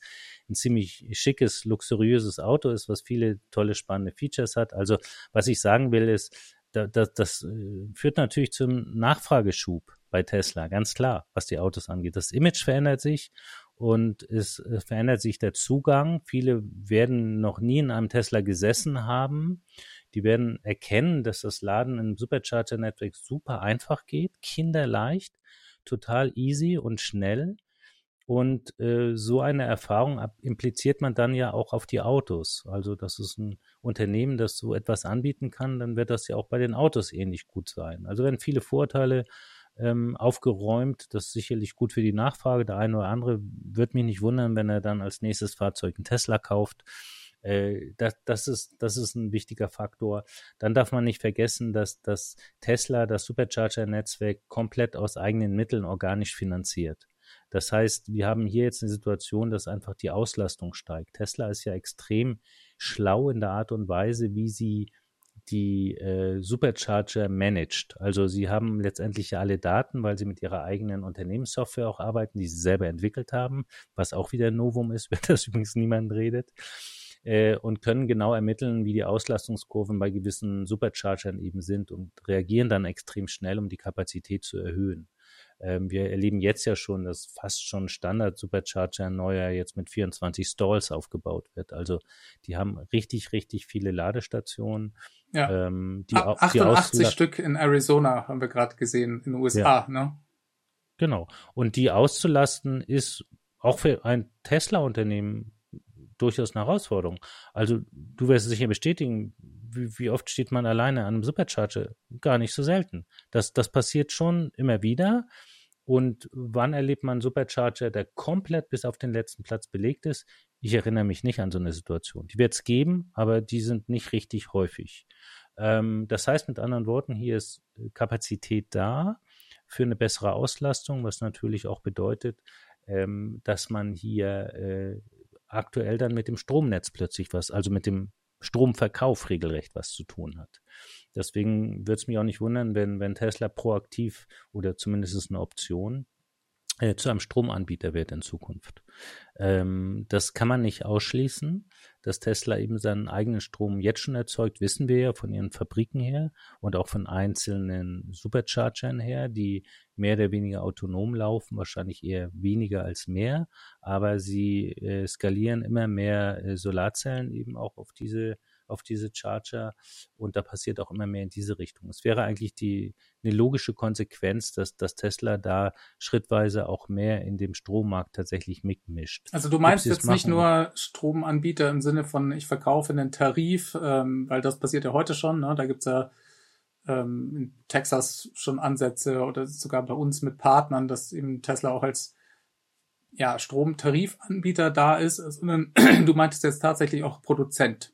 ein ziemlich schickes, luxuriöses Auto ist, was viele tolle, spannende Features hat. Also, was ich sagen will, ist, da, da, das äh, führt natürlich zum Nachfrageschub bei Tesla, ganz klar, was die Autos angeht. Das Image verändert sich und es verändert sich der Zugang. Viele werden noch nie in einem Tesla gesessen haben die werden erkennen, dass das Laden im Supercharger Network super einfach geht, kinderleicht, total easy und schnell. Und äh, so eine Erfahrung impliziert man dann ja auch auf die Autos. Also, das ist ein Unternehmen, das so etwas anbieten kann, dann wird das ja auch bei den Autos ähnlich gut sein. Also, wenn viele Vorteile ähm, aufgeräumt, das ist sicherlich gut für die Nachfrage. Der eine oder andere wird mich nicht wundern, wenn er dann als nächstes Fahrzeug einen Tesla kauft. Äh, das, das, ist, das ist ein wichtiger Faktor. Dann darf man nicht vergessen, dass, dass Tesla das Supercharger-Netzwerk komplett aus eigenen Mitteln organisch finanziert. Das heißt, wir haben hier jetzt eine Situation, dass einfach die Auslastung steigt. Tesla ist ja extrem schlau in der Art und Weise, wie sie die äh, Supercharger managt. Also sie haben letztendlich ja alle Daten, weil sie mit ihrer eigenen Unternehmenssoftware auch arbeiten, die sie selber entwickelt haben, was auch wieder Novum ist, [laughs] wenn das übrigens niemand redet äh, und können genau ermitteln, wie die Auslastungskurven bei gewissen Superchargern eben sind und reagieren dann extrem schnell, um die Kapazität zu erhöhen. Ähm, wir erleben jetzt ja schon, dass fast schon Standard Supercharger neuer jetzt mit 24 Stalls aufgebaut wird. Also die haben richtig, richtig viele Ladestationen. Ja. Ähm, die, 88 die Stück in Arizona haben wir gerade gesehen, in den USA, ja. ne? Genau. Und die auszulasten ist auch für ein Tesla-Unternehmen durchaus eine Herausforderung. Also du wirst es sicher bestätigen, wie, wie, oft steht man alleine an einem Supercharger? Gar nicht so selten. Das, das passiert schon immer wieder. Und wann erlebt man einen Supercharger, der komplett bis auf den letzten Platz belegt ist? Ich erinnere mich nicht an so eine Situation. Die wird es geben, aber die sind nicht richtig häufig. Ähm, das heißt mit anderen Worten, hier ist Kapazität da für eine bessere Auslastung, was natürlich auch bedeutet, ähm, dass man hier äh, aktuell dann mit dem Stromnetz plötzlich was, also mit dem Stromverkauf regelrecht was zu tun hat. Deswegen würde es mich auch nicht wundern, wenn, wenn Tesla proaktiv oder zumindest eine Option äh, zu einem Stromanbieter wird in Zukunft. Ähm, das kann man nicht ausschließen. Dass Tesla eben seinen eigenen Strom jetzt schon erzeugt, wissen wir ja von ihren Fabriken her und auch von einzelnen Superchargern her, die mehr oder weniger autonom laufen, wahrscheinlich eher weniger als mehr, aber sie äh, skalieren immer mehr äh, Solarzellen eben auch auf diese auf diese Charger und da passiert auch immer mehr in diese Richtung. Es wäre eigentlich die eine logische Konsequenz, dass, dass Tesla da schrittweise auch mehr in dem Strommarkt tatsächlich mitmischt. Also du meinst jetzt nicht nur Stromanbieter im Sinne von ich verkaufe einen Tarif, ähm, weil das passiert ja heute schon, ne? da gibt's ja ähm, in Texas schon Ansätze oder sogar bei uns mit Partnern, dass eben Tesla auch als ja, Stromtarifanbieter da ist, sondern [clears throat] du meintest jetzt tatsächlich auch Produzent.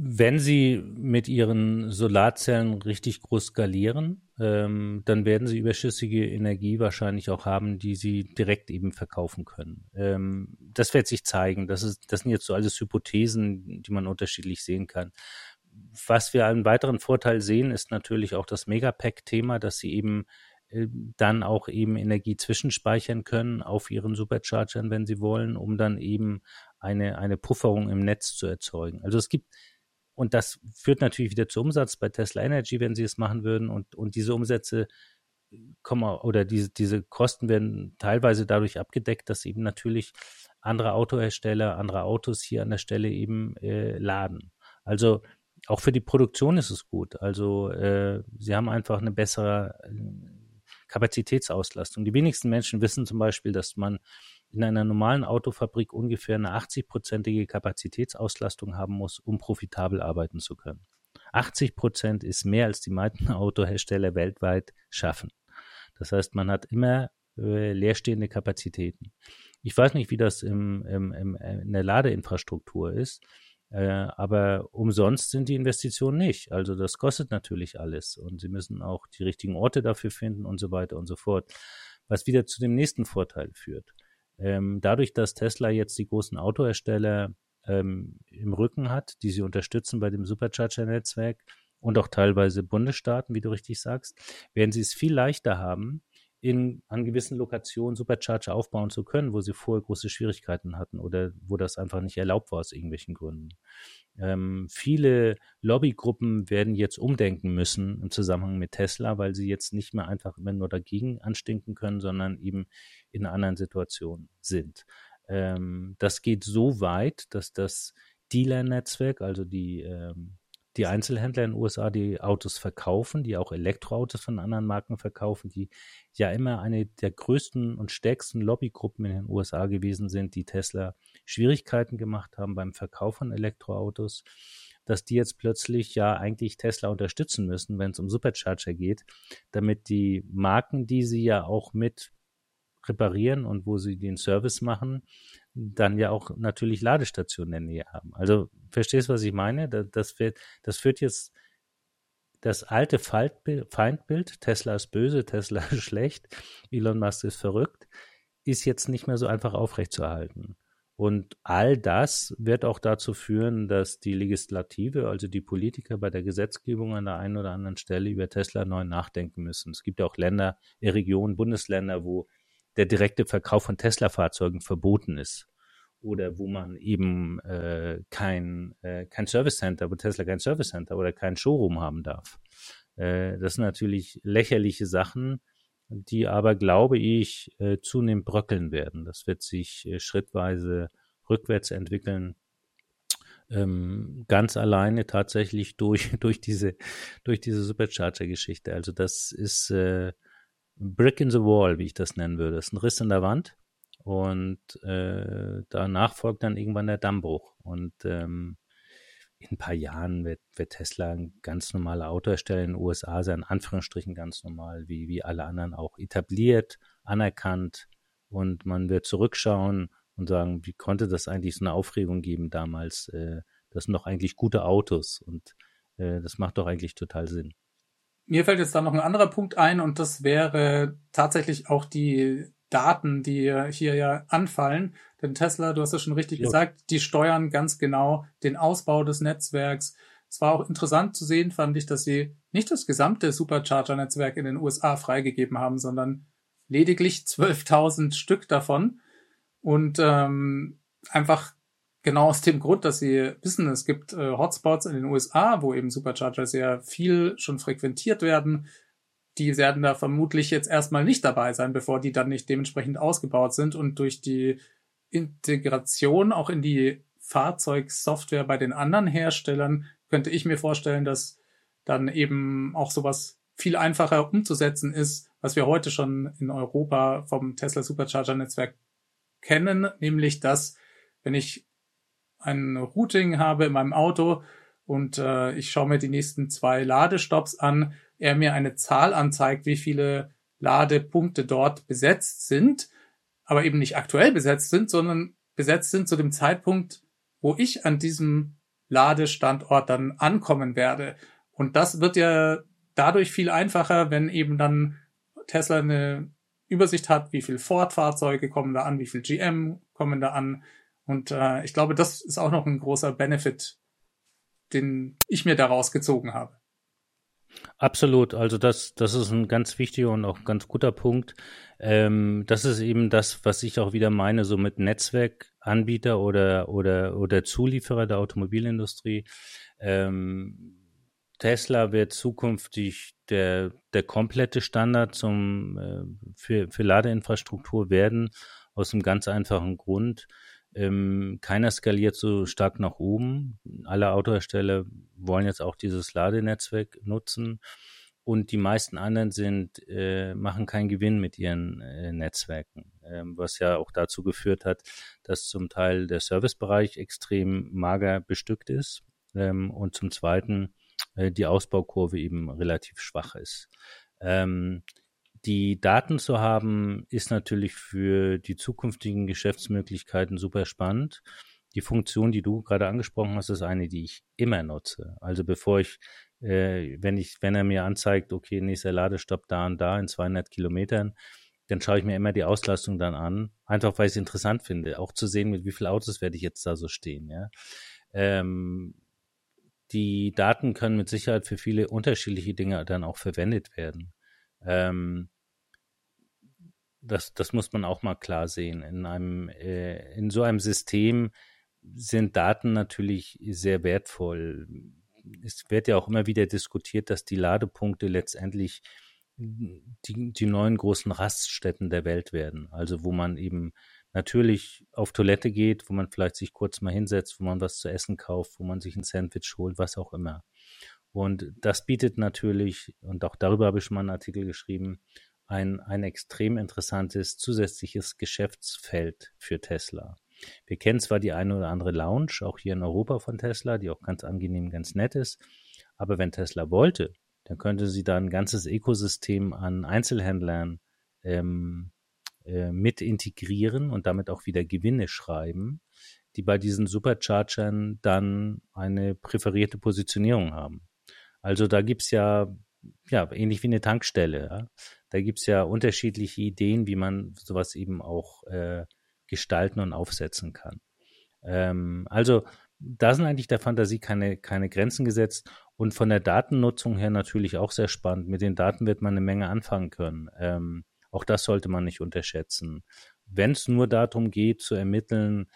Wenn Sie mit Ihren Solarzellen richtig groß skalieren, ähm, dann werden Sie überschüssige Energie wahrscheinlich auch haben, die Sie direkt eben verkaufen können. Ähm, das wird sich zeigen. Das, ist, das sind jetzt so alles Hypothesen, die man unterschiedlich sehen kann. Was wir einen weiteren Vorteil sehen, ist natürlich auch das Megapack-Thema, dass Sie eben äh, dann auch eben Energie zwischenspeichern können auf ihren Superchargern, wenn sie wollen, um dann eben eine, eine Pufferung im Netz zu erzeugen. Also es gibt und das führt natürlich wieder zu Umsatz bei Tesla Energy, wenn sie es machen würden. Und, und diese Umsätze kommen oder diese, diese Kosten werden teilweise dadurch abgedeckt, dass eben natürlich andere Autohersteller, andere Autos hier an der Stelle eben äh, laden. Also auch für die Produktion ist es gut. Also äh, sie haben einfach eine bessere äh, Kapazitätsauslastung. Die wenigsten Menschen wissen zum Beispiel, dass man in einer normalen Autofabrik ungefähr eine 80-prozentige Kapazitätsauslastung haben muss, um profitabel arbeiten zu können. 80 Prozent ist mehr, als die meisten [laughs] Autohersteller weltweit schaffen. Das heißt, man hat immer äh, leerstehende Kapazitäten. Ich weiß nicht, wie das im, im, im, in der Ladeinfrastruktur ist, äh, aber umsonst sind die Investitionen nicht. Also das kostet natürlich alles und Sie müssen auch die richtigen Orte dafür finden und so weiter und so fort, was wieder zu dem nächsten Vorteil führt. Ähm, dadurch, dass Tesla jetzt die großen Autohersteller ähm, im Rücken hat, die sie unterstützen bei dem Supercharger-Netzwerk und auch teilweise Bundesstaaten, wie du richtig sagst, werden sie es viel leichter haben, in, an gewissen Lokationen Supercharger aufbauen zu können, wo sie vorher große Schwierigkeiten hatten oder wo das einfach nicht erlaubt war aus irgendwelchen Gründen. Ähm, viele Lobbygruppen werden jetzt umdenken müssen im Zusammenhang mit Tesla, weil sie jetzt nicht mehr einfach immer nur dagegen anstinken können, sondern eben in anderen Situation sind. Ähm, das geht so weit, dass das Dealer-Netzwerk, also die ähm, die Einzelhändler in den USA, die Autos verkaufen, die auch Elektroautos von anderen Marken verkaufen, die ja immer eine der größten und stärksten Lobbygruppen in den USA gewesen sind, die Tesla Schwierigkeiten gemacht haben beim Verkauf von Elektroautos, dass die jetzt plötzlich ja eigentlich Tesla unterstützen müssen, wenn es um Supercharger geht, damit die Marken, die sie ja auch mit reparieren und wo sie den Service machen, dann ja auch natürlich Ladestationen in der Nähe haben. Also verstehst du, was ich meine? Das, wird, das führt jetzt das alte Feindbild, Tesla ist böse, Tesla [laughs] ist schlecht, Elon Musk ist verrückt, ist jetzt nicht mehr so einfach aufrechtzuerhalten. Und all das wird auch dazu führen, dass die Legislative, also die Politiker bei der Gesetzgebung an der einen oder anderen Stelle über Tesla neu nachdenken müssen. Es gibt ja auch Länder, Regionen, Bundesländer, wo der direkte Verkauf von Tesla-Fahrzeugen verboten ist. Oder wo man eben äh, kein, äh, kein Service Center, wo Tesla kein Service Center oder kein Showroom haben darf. Äh, das sind natürlich lächerliche Sachen, die aber, glaube ich, äh, zunehmend bröckeln werden. Das wird sich äh, schrittweise rückwärts entwickeln. Ähm, ganz alleine tatsächlich [laughs] durch, durch diese, durch diese Supercharger-Geschichte. Also das ist, äh, Brick in the Wall, wie ich das nennen würde. Das ist ein Riss in der Wand und äh, danach folgt dann irgendwann der Dammbruch. Und ähm, in ein paar Jahren wird, wird Tesla ein ganz normaler Autohersteller in den USA sein, in Anführungsstrichen ganz normal, wie, wie alle anderen auch etabliert, anerkannt. Und man wird zurückschauen und sagen, wie konnte das eigentlich so eine Aufregung geben damals? Äh, das sind doch eigentlich gute Autos und äh, das macht doch eigentlich total Sinn. Mir fällt jetzt da noch ein anderer Punkt ein und das wäre tatsächlich auch die Daten, die hier ja anfallen. Denn Tesla, du hast es schon richtig ja. gesagt, die steuern ganz genau den Ausbau des Netzwerks. Es war auch interessant zu sehen, fand ich, dass sie nicht das gesamte Supercharger-Netzwerk in den USA freigegeben haben, sondern lediglich 12.000 Stück davon und ähm, einfach genau aus dem Grund, dass sie wissen, es gibt äh, Hotspots in den USA, wo eben Supercharger sehr viel schon frequentiert werden. Die werden da vermutlich jetzt erstmal nicht dabei sein, bevor die dann nicht dementsprechend ausgebaut sind und durch die Integration auch in die Fahrzeugsoftware bei den anderen Herstellern könnte ich mir vorstellen, dass dann eben auch sowas viel einfacher umzusetzen ist, was wir heute schon in Europa vom Tesla Supercharger Netzwerk kennen, nämlich dass, wenn ich ein Routing habe in meinem Auto und äh, ich schaue mir die nächsten zwei Ladestops an, er mir eine Zahl anzeigt, wie viele Ladepunkte dort besetzt sind, aber eben nicht aktuell besetzt sind, sondern besetzt sind zu dem Zeitpunkt, wo ich an diesem Ladestandort dann ankommen werde. Und das wird ja dadurch viel einfacher, wenn eben dann Tesla eine Übersicht hat, wie viel Ford-Fahrzeuge kommen da an, wie viel GM kommen da an. Und äh, ich glaube, das ist auch noch ein großer Benefit, den ich mir daraus gezogen habe. Absolut, also das, das ist ein ganz wichtiger und auch ganz guter Punkt. Ähm, das ist eben das, was ich auch wieder meine, so mit Netzwerkanbieter oder, oder, oder Zulieferer der Automobilindustrie. Ähm, Tesla wird zukünftig der, der komplette Standard zum, äh, für, für Ladeinfrastruktur werden, aus einem ganz einfachen Grund. Ähm, keiner skaliert so stark nach oben. Alle Autohersteller wollen jetzt auch dieses Ladenetzwerk nutzen. Und die meisten anderen sind, äh, machen keinen Gewinn mit ihren äh, Netzwerken, ähm, was ja auch dazu geführt hat, dass zum Teil der Servicebereich extrem mager bestückt ist ähm, und zum Zweiten äh, die Ausbaukurve eben relativ schwach ist. Ähm, die Daten zu haben, ist natürlich für die zukünftigen Geschäftsmöglichkeiten super spannend. Die Funktion, die du gerade angesprochen hast, ist eine, die ich immer nutze. Also bevor ich, äh, wenn ich, wenn er mir anzeigt, okay, nächster Ladestopp da und da in 200 Kilometern, dann schaue ich mir immer die Auslastung dann an, einfach weil ich es interessant finde, auch zu sehen, mit wie vielen Autos werde ich jetzt da so stehen. Ja? Ähm, die Daten können mit Sicherheit für viele unterschiedliche Dinge dann auch verwendet werden. Ähm, das, das muss man auch mal klar sehen. In einem, äh, in so einem System sind Daten natürlich sehr wertvoll. Es wird ja auch immer wieder diskutiert, dass die Ladepunkte letztendlich die, die neuen großen Raststätten der Welt werden. Also wo man eben natürlich auf Toilette geht, wo man vielleicht sich kurz mal hinsetzt, wo man was zu essen kauft, wo man sich ein Sandwich holt, was auch immer. Und das bietet natürlich, und auch darüber habe ich schon mal einen Artikel geschrieben, ein, ein extrem interessantes zusätzliches Geschäftsfeld für Tesla. Wir kennen zwar die eine oder andere Lounge, auch hier in Europa von Tesla, die auch ganz angenehm, ganz nett ist, aber wenn Tesla wollte, dann könnte sie da ein ganzes Ökosystem an Einzelhändlern ähm, äh, mit integrieren und damit auch wieder Gewinne schreiben, die bei diesen Superchargern dann eine präferierte Positionierung haben. Also da gibt's ja, ja, ähnlich wie eine Tankstelle, ja? da gibt's ja unterschiedliche Ideen, wie man sowas eben auch äh, gestalten und aufsetzen kann. Ähm, also da sind eigentlich der Fantasie keine, keine Grenzen gesetzt und von der Datennutzung her natürlich auch sehr spannend. Mit den Daten wird man eine Menge anfangen können. Ähm, auch das sollte man nicht unterschätzen. Wenn es nur darum geht zu ermitteln,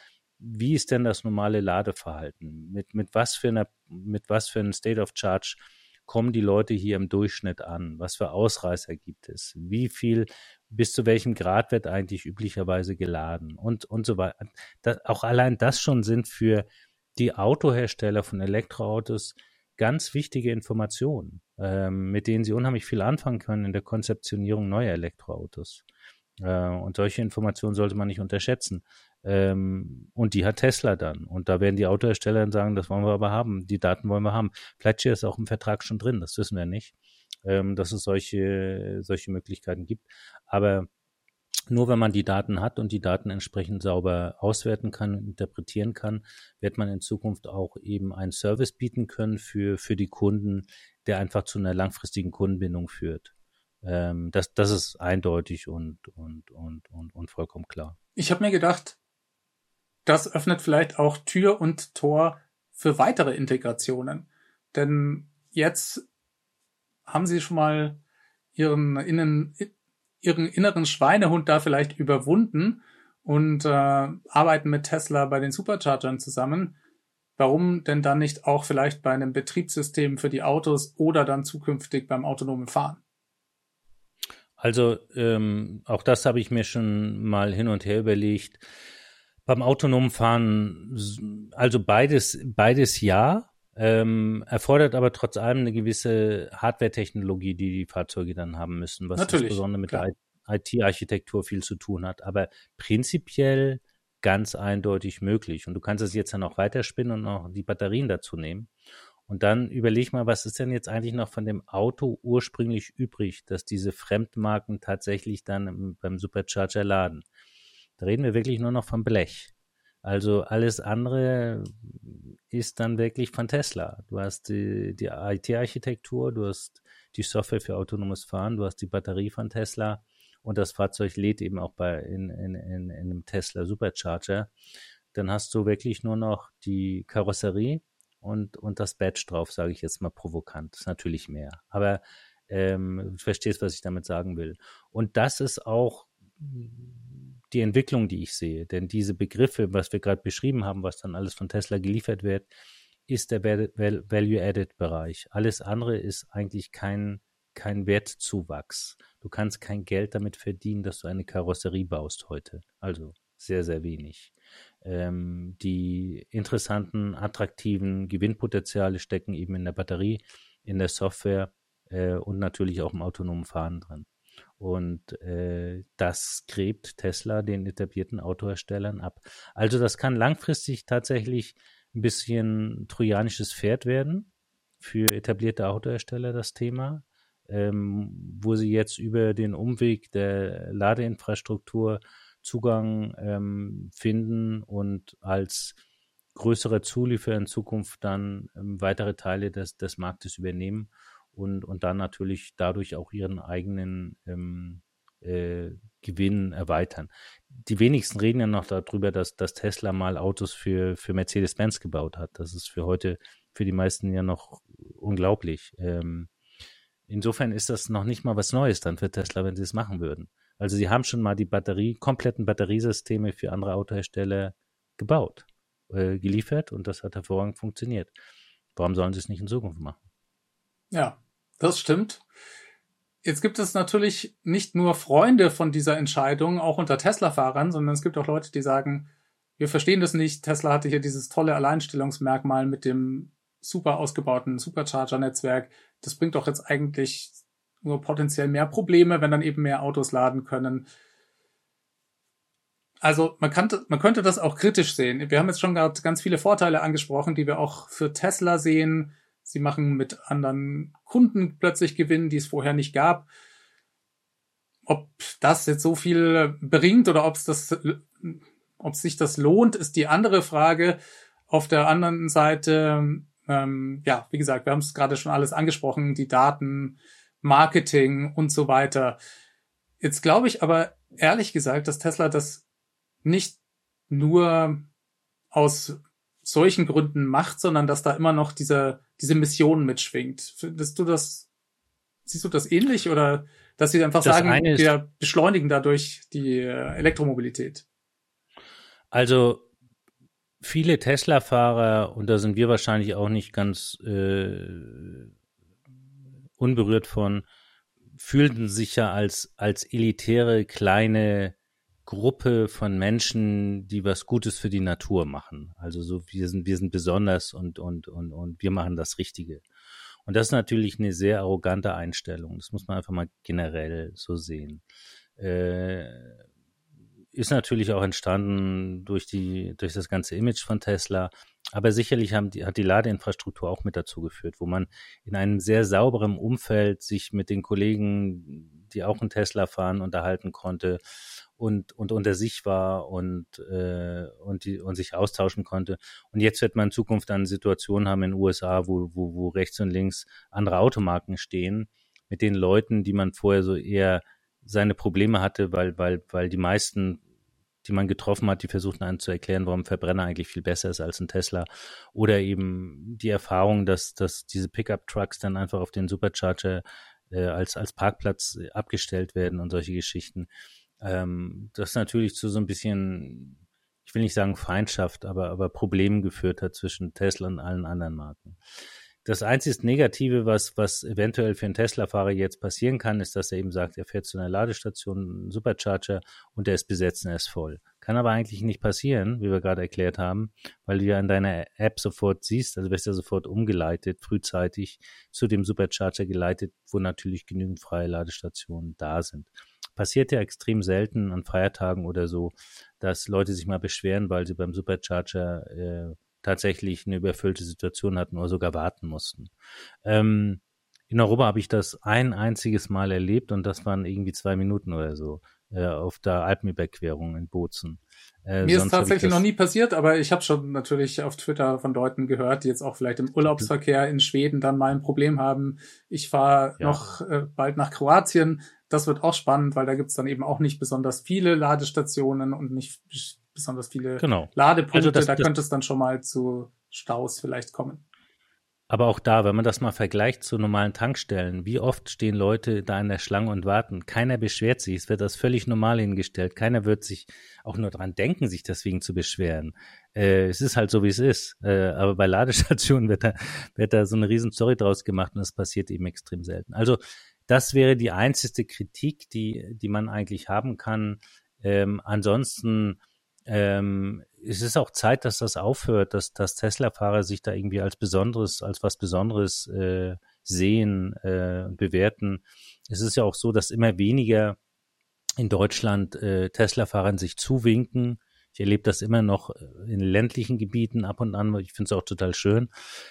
wie ist denn das normale Ladeverhalten? Mit, mit was für einer, mit was für einem State of Charge kommen die Leute hier im Durchschnitt an? Was für Ausreißer gibt es? Wie viel, bis zu welchem Grad wird eigentlich üblicherweise geladen? Und, und so weiter. Das, auch allein das schon sind für die Autohersteller von Elektroautos ganz wichtige Informationen ähm, mit denen sie unheimlich viel anfangen können in der Konzeptionierung neuer Elektroautos. Äh, und solche Informationen sollte man nicht unterschätzen. Ähm, und die hat Tesla dann. Und da werden die Autohersteller dann sagen, das wollen wir aber haben, die Daten wollen wir haben. Steht das auch im Vertrag schon drin, das wissen wir nicht, ähm, dass es solche, solche Möglichkeiten gibt. Aber nur wenn man die Daten hat und die Daten entsprechend sauber auswerten kann, interpretieren kann, wird man in Zukunft auch eben einen Service bieten können für, für die Kunden, der einfach zu einer langfristigen Kundenbindung führt. Ähm, das, das ist eindeutig und, und, und, und, und vollkommen klar. Ich habe mir gedacht, das öffnet vielleicht auch Tür und Tor für weitere Integrationen. Denn jetzt haben Sie schon mal Ihren, innen, Ihren inneren Schweinehund da vielleicht überwunden und äh, arbeiten mit Tesla bei den Superchargern zusammen. Warum denn dann nicht auch vielleicht bei einem Betriebssystem für die Autos oder dann zukünftig beim autonomen Fahren? Also ähm, auch das habe ich mir schon mal hin und her überlegt. Beim autonomen Fahren, also beides, beides ja, ähm, erfordert aber trotz allem eine gewisse Hardware-Technologie, die die Fahrzeuge dann haben müssen, was Natürlich, insbesondere mit klar. der IT-Architektur viel zu tun hat. Aber prinzipiell ganz eindeutig möglich. Und du kannst es jetzt dann auch weiterspinnen und auch die Batterien dazu nehmen. Und dann überleg mal, was ist denn jetzt eigentlich noch von dem Auto ursprünglich übrig, dass diese Fremdmarken tatsächlich dann beim Supercharger laden. Da reden wir wirklich nur noch vom Blech. Also alles andere ist dann wirklich von Tesla. Du hast die, die IT-Architektur, du hast die Software für autonomes Fahren, du hast die Batterie von Tesla und das Fahrzeug lädt eben auch bei in, in, in, in einem Tesla Supercharger. Dann hast du wirklich nur noch die Karosserie und, und das Badge drauf, sage ich jetzt mal provokant. Das ist natürlich mehr. Aber ähm, du verstehst, was ich damit sagen will. Und das ist auch die Entwicklung, die ich sehe. Denn diese Begriffe, was wir gerade beschrieben haben, was dann alles von Tesla geliefert wird, ist der Value-Added-Bereich. Alles andere ist eigentlich kein, kein Wertzuwachs. Du kannst kein Geld damit verdienen, dass du eine Karosserie baust heute. Also sehr, sehr wenig. Ähm, die interessanten, attraktiven Gewinnpotenziale stecken eben in der Batterie, in der Software äh, und natürlich auch im autonomen Fahren drin. Und äh, das gräbt Tesla den etablierten Autoherstellern ab. Also das kann langfristig tatsächlich ein bisschen trojanisches Pferd werden für etablierte Autohersteller, das Thema, ähm, wo sie jetzt über den Umweg der Ladeinfrastruktur Zugang ähm, finden und als größere Zulieferer in Zukunft dann ähm, weitere Teile des, des Marktes übernehmen und, und dann natürlich dadurch auch ihren eigenen ähm, äh, Gewinn erweitern. Die wenigsten reden ja noch darüber, dass, dass Tesla mal Autos für, für Mercedes-Benz gebaut hat. Das ist für heute für die meisten ja noch unglaublich. Ähm, insofern ist das noch nicht mal was Neues dann für Tesla, wenn sie es machen würden. Also sie haben schon mal die Batterie, kompletten Batteriesysteme für andere Autohersteller gebaut, äh, geliefert und das hat hervorragend funktioniert. Warum sollen sie es nicht in Zukunft machen? Ja, das stimmt. Jetzt gibt es natürlich nicht nur Freunde von dieser Entscheidung, auch unter Tesla-Fahrern, sondern es gibt auch Leute, die sagen, wir verstehen das nicht. Tesla hatte hier dieses tolle Alleinstellungsmerkmal mit dem super ausgebauten Supercharger-Netzwerk. Das bringt doch jetzt eigentlich nur potenziell mehr Probleme, wenn dann eben mehr Autos laden können. Also man, kann, man könnte das auch kritisch sehen. Wir haben jetzt schon gerade ganz viele Vorteile angesprochen, die wir auch für Tesla sehen. Sie machen mit anderen Kunden plötzlich Gewinn, die es vorher nicht gab. Ob das jetzt so viel bringt oder ob es das, ob sich das lohnt, ist die andere Frage. Auf der anderen Seite, ähm, ja, wie gesagt, wir haben es gerade schon alles angesprochen, die Daten, Marketing und so weiter. Jetzt glaube ich aber ehrlich gesagt, dass Tesla das nicht nur aus solchen Gründen macht, sondern dass da immer noch diese, diese Mission mitschwingt. Findest du das, siehst du das ähnlich oder dass sie einfach das sagen, wir beschleunigen dadurch die äh, Elektromobilität? Also viele Tesla-Fahrer, und da sind wir wahrscheinlich auch nicht ganz äh, unberührt von, fühlten sich ja als, als elitäre kleine Gruppe von Menschen, die was Gutes für die Natur machen. Also so, wir sind, wir sind besonders und, und, und, und wir machen das Richtige. Und das ist natürlich eine sehr arrogante Einstellung. Das muss man einfach mal generell so sehen. Äh, ist natürlich auch entstanden durch die, durch das ganze Image von Tesla. Aber sicherlich haben die, hat die Ladeinfrastruktur auch mit dazu geführt, wo man in einem sehr sauberen Umfeld sich mit den Kollegen, die auch einen Tesla fahren, unterhalten konnte und, und unter sich war und, äh, und, die, und sich austauschen konnte. Und jetzt wird man in Zukunft eine Situation haben in den USA, wo, wo, wo rechts und links andere Automarken stehen, mit den Leuten, die man vorher so eher seine Probleme hatte, weil, weil, weil die meisten, die man getroffen hat, die versuchten einen zu erklären, warum Verbrenner eigentlich viel besser ist als ein Tesla. Oder eben die Erfahrung, dass, dass diese Pickup-Trucks dann einfach auf den Supercharger äh, als, als Parkplatz abgestellt werden und solche Geschichten. Ähm, das natürlich zu so ein bisschen, ich will nicht sagen Feindschaft, aber, aber Problemen geführt hat zwischen Tesla und allen anderen Marken. Das einzige Negative, was, was eventuell für einen Tesla-Fahrer jetzt passieren kann, ist, dass er eben sagt, er fährt zu einer Ladestation, einen Supercharger und der ist besetzt und er ist voll. Kann aber eigentlich nicht passieren, wie wir gerade erklärt haben, weil du ja in deiner App sofort siehst, also wirst ja sofort umgeleitet, frühzeitig zu dem Supercharger geleitet, wo natürlich genügend freie Ladestationen da sind. Passiert ja extrem selten an Feiertagen oder so, dass Leute sich mal beschweren, weil sie beim Supercharger äh, tatsächlich eine überfüllte Situation hatten oder sogar warten mussten. Ähm, in Europa habe ich das ein einziges Mal erlebt und das waren irgendwie zwei Minuten oder so äh, auf der Alpenüberquerung in Bozen. Äh, Mir ist tatsächlich noch nie passiert, aber ich habe schon natürlich auf Twitter von Leuten gehört, die jetzt auch vielleicht im Urlaubsverkehr in Schweden dann mal ein Problem haben. Ich fahre ja. noch äh, bald nach Kroatien. Das wird auch spannend, weil da gibt's dann eben auch nicht besonders viele Ladestationen und nicht besonders viele genau. Ladepunkte. Also das, da könnte es dann schon mal zu Staus vielleicht kommen. Aber auch da, wenn man das mal vergleicht zu normalen Tankstellen, wie oft stehen Leute da in der Schlange und warten? Keiner beschwert sich, es wird das völlig normal hingestellt. Keiner wird sich auch nur dran denken, sich deswegen zu beschweren. Äh, es ist halt so, wie es ist. Äh, aber bei Ladestationen [laughs] wird da, wird da so eine riesen Story draus gemacht und das passiert eben extrem selten. Also das wäre die einzige Kritik, die, die man eigentlich haben kann. Ähm, ansonsten ähm, es ist auch Zeit, dass das aufhört, dass, dass Tesla-Fahrer sich da irgendwie als Besonderes, als was Besonderes äh, sehen äh, und bewerten. Es ist ja auch so, dass immer weniger in Deutschland äh, Tesla-Fahrern sich zuwinken. Ich erlebe das immer noch in ländlichen Gebieten ab und an. Ich finde es auch total schön.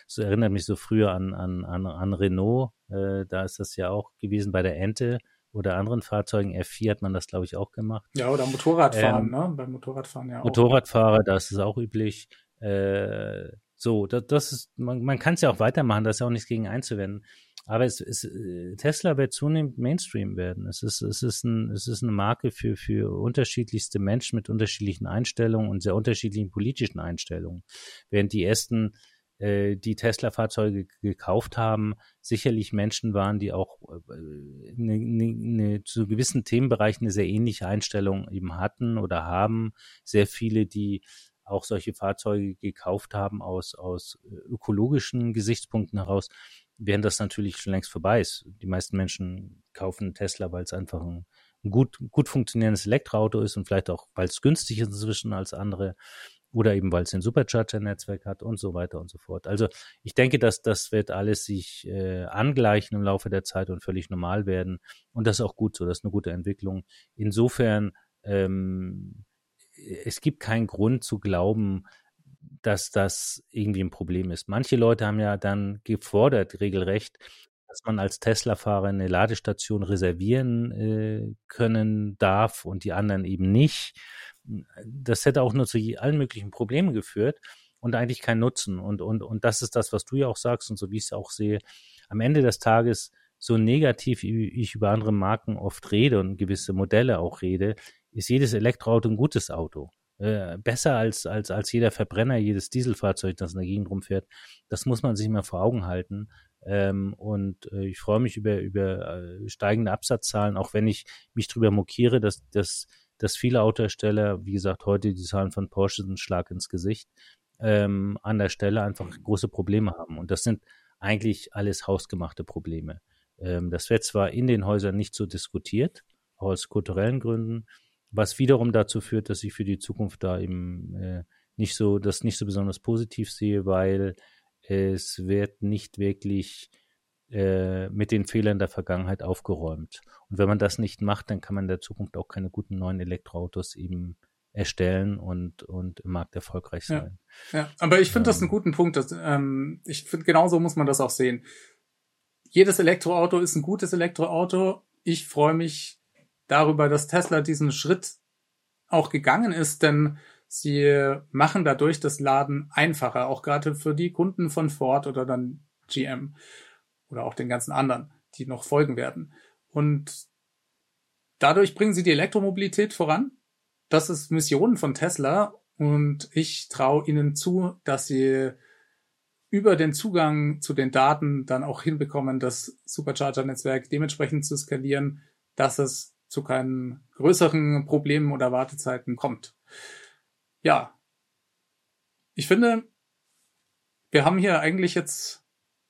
Es erinnert mich so früher an, an, an, an Renault. Äh, da ist das ja auch gewesen bei der Ente oder anderen Fahrzeugen. F4 hat man das, glaube ich, auch gemacht. Ja, oder Motorradfahren, ähm, ne? Beim Motorradfahren ja auch. Motorradfahrer, da ist es auch üblich. Äh, so, das, das ist, man, man kann es ja auch weitermachen, da ist ja auch nichts gegen einzuwenden. Aber es, es, äh, Tesla wird zunehmend Mainstream werden. Es ist, es ist, ein, es ist eine Marke für, für unterschiedlichste Menschen mit unterschiedlichen Einstellungen und sehr unterschiedlichen politischen Einstellungen. Während die ersten äh, die Tesla-Fahrzeuge gekauft haben, sicherlich Menschen waren, die auch äh, ne, ne, ne, zu gewissen Themenbereichen eine sehr ähnliche Einstellung eben hatten oder haben. Sehr viele, die auch solche Fahrzeuge gekauft haben aus, aus äh, ökologischen Gesichtspunkten heraus, während das natürlich schon längst vorbei ist. Die meisten Menschen kaufen Tesla, weil es einfach ein, gut, gut funktionierendes Elektroauto ist und vielleicht auch, weil es günstig ist inzwischen als andere oder eben weil es ein Supercharger-Netzwerk hat und so weiter und so fort. Also ich denke, dass das wird alles sich äh, angleichen im Laufe der Zeit und völlig normal werden und das ist auch gut so, das ist eine gute Entwicklung. Insofern ähm, es gibt keinen Grund zu glauben, dass das irgendwie ein Problem ist. Manche Leute haben ja dann gefordert, regelrecht, dass man als Tesla-Fahrer eine Ladestation reservieren äh, können darf und die anderen eben nicht das hätte auch nur zu allen möglichen Problemen geführt und eigentlich keinen Nutzen. Und, und, und das ist das, was du ja auch sagst und so wie ich es auch sehe. Am Ende des Tages, so negativ wie ich über andere Marken oft rede und gewisse Modelle auch rede, ist jedes Elektroauto ein gutes Auto. Äh, besser als, als, als jeder Verbrenner, jedes Dieselfahrzeug, das in der Gegend rumfährt. Das muss man sich mal vor Augen halten. Ähm, und äh, ich freue mich über, über äh, steigende Absatzzahlen, auch wenn ich mich darüber mokiere, dass, dass dass viele Autohersteller, wie gesagt, heute die Zahlen von Porsche sind Schlag ins Gesicht, ähm, an der Stelle einfach große Probleme haben. Und das sind eigentlich alles hausgemachte Probleme. Ähm, das wird zwar in den Häusern nicht so diskutiert, aus kulturellen Gründen, was wiederum dazu führt, dass ich für die Zukunft da eben äh, nicht so, das nicht so besonders positiv sehe, weil es wird nicht wirklich äh, mit den Fehlern der Vergangenheit aufgeräumt. Und wenn man das nicht macht, dann kann man in der Zukunft auch keine guten neuen Elektroautos eben erstellen und, und im Markt erfolgreich sein. Ja, ja. aber ich finde ähm, das einen guten Punkt. Dass, ähm, ich finde, genauso muss man das auch sehen. Jedes Elektroauto ist ein gutes Elektroauto. Ich freue mich darüber, dass Tesla diesen Schritt auch gegangen ist, denn sie machen dadurch das Laden einfacher, auch gerade für die Kunden von Ford oder dann GM oder auch den ganzen anderen, die noch folgen werden. Und dadurch bringen sie die Elektromobilität voran. Das ist Mission von Tesla und ich traue ihnen zu, dass sie über den Zugang zu den Daten dann auch hinbekommen, das Supercharger-Netzwerk dementsprechend zu skalieren, dass es zu keinen größeren Problemen oder Wartezeiten kommt. Ja, ich finde, wir haben hier eigentlich jetzt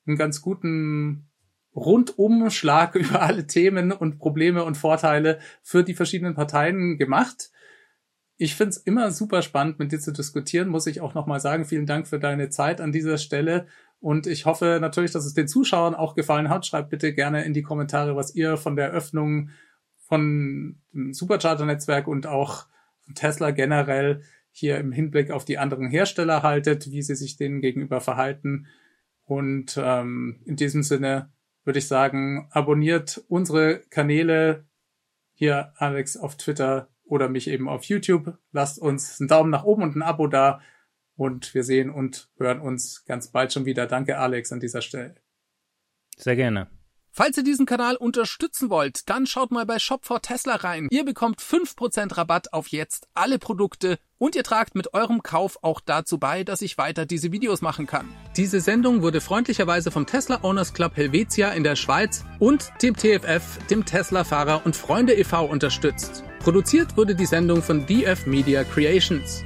einen ganz guten Rundumschlag [laughs] über alle Themen und Probleme und Vorteile für die verschiedenen Parteien gemacht. Ich find's immer super spannend, mit dir zu diskutieren, muss ich auch nochmal sagen. Vielen Dank für deine Zeit an dieser Stelle. Und ich hoffe natürlich, dass es den Zuschauern auch gefallen hat. Schreibt bitte gerne in die Kommentare, was ihr von der Öffnung von dem Supercharger-Netzwerk und auch von Tesla generell hier im Hinblick auf die anderen Hersteller haltet, wie sie sich denen gegenüber verhalten. Und ähm, in diesem Sinne würde ich sagen, abonniert unsere Kanäle hier Alex auf Twitter oder mich eben auf YouTube. Lasst uns einen Daumen nach oben und ein Abo da und wir sehen und hören uns ganz bald schon wieder. Danke Alex an dieser Stelle. Sehr gerne. Falls ihr diesen Kanal unterstützen wollt, dann schaut mal bei Shop for Tesla rein. Ihr bekommt 5% Rabatt auf jetzt alle Produkte und ihr tragt mit eurem Kauf auch dazu bei, dass ich weiter diese Videos machen kann. Diese Sendung wurde freundlicherweise vom Tesla Owners Club Helvetia in der Schweiz und dem TFF, dem Tesla Fahrer und Freunde e.V. unterstützt. Produziert wurde die Sendung von DF Media Creations.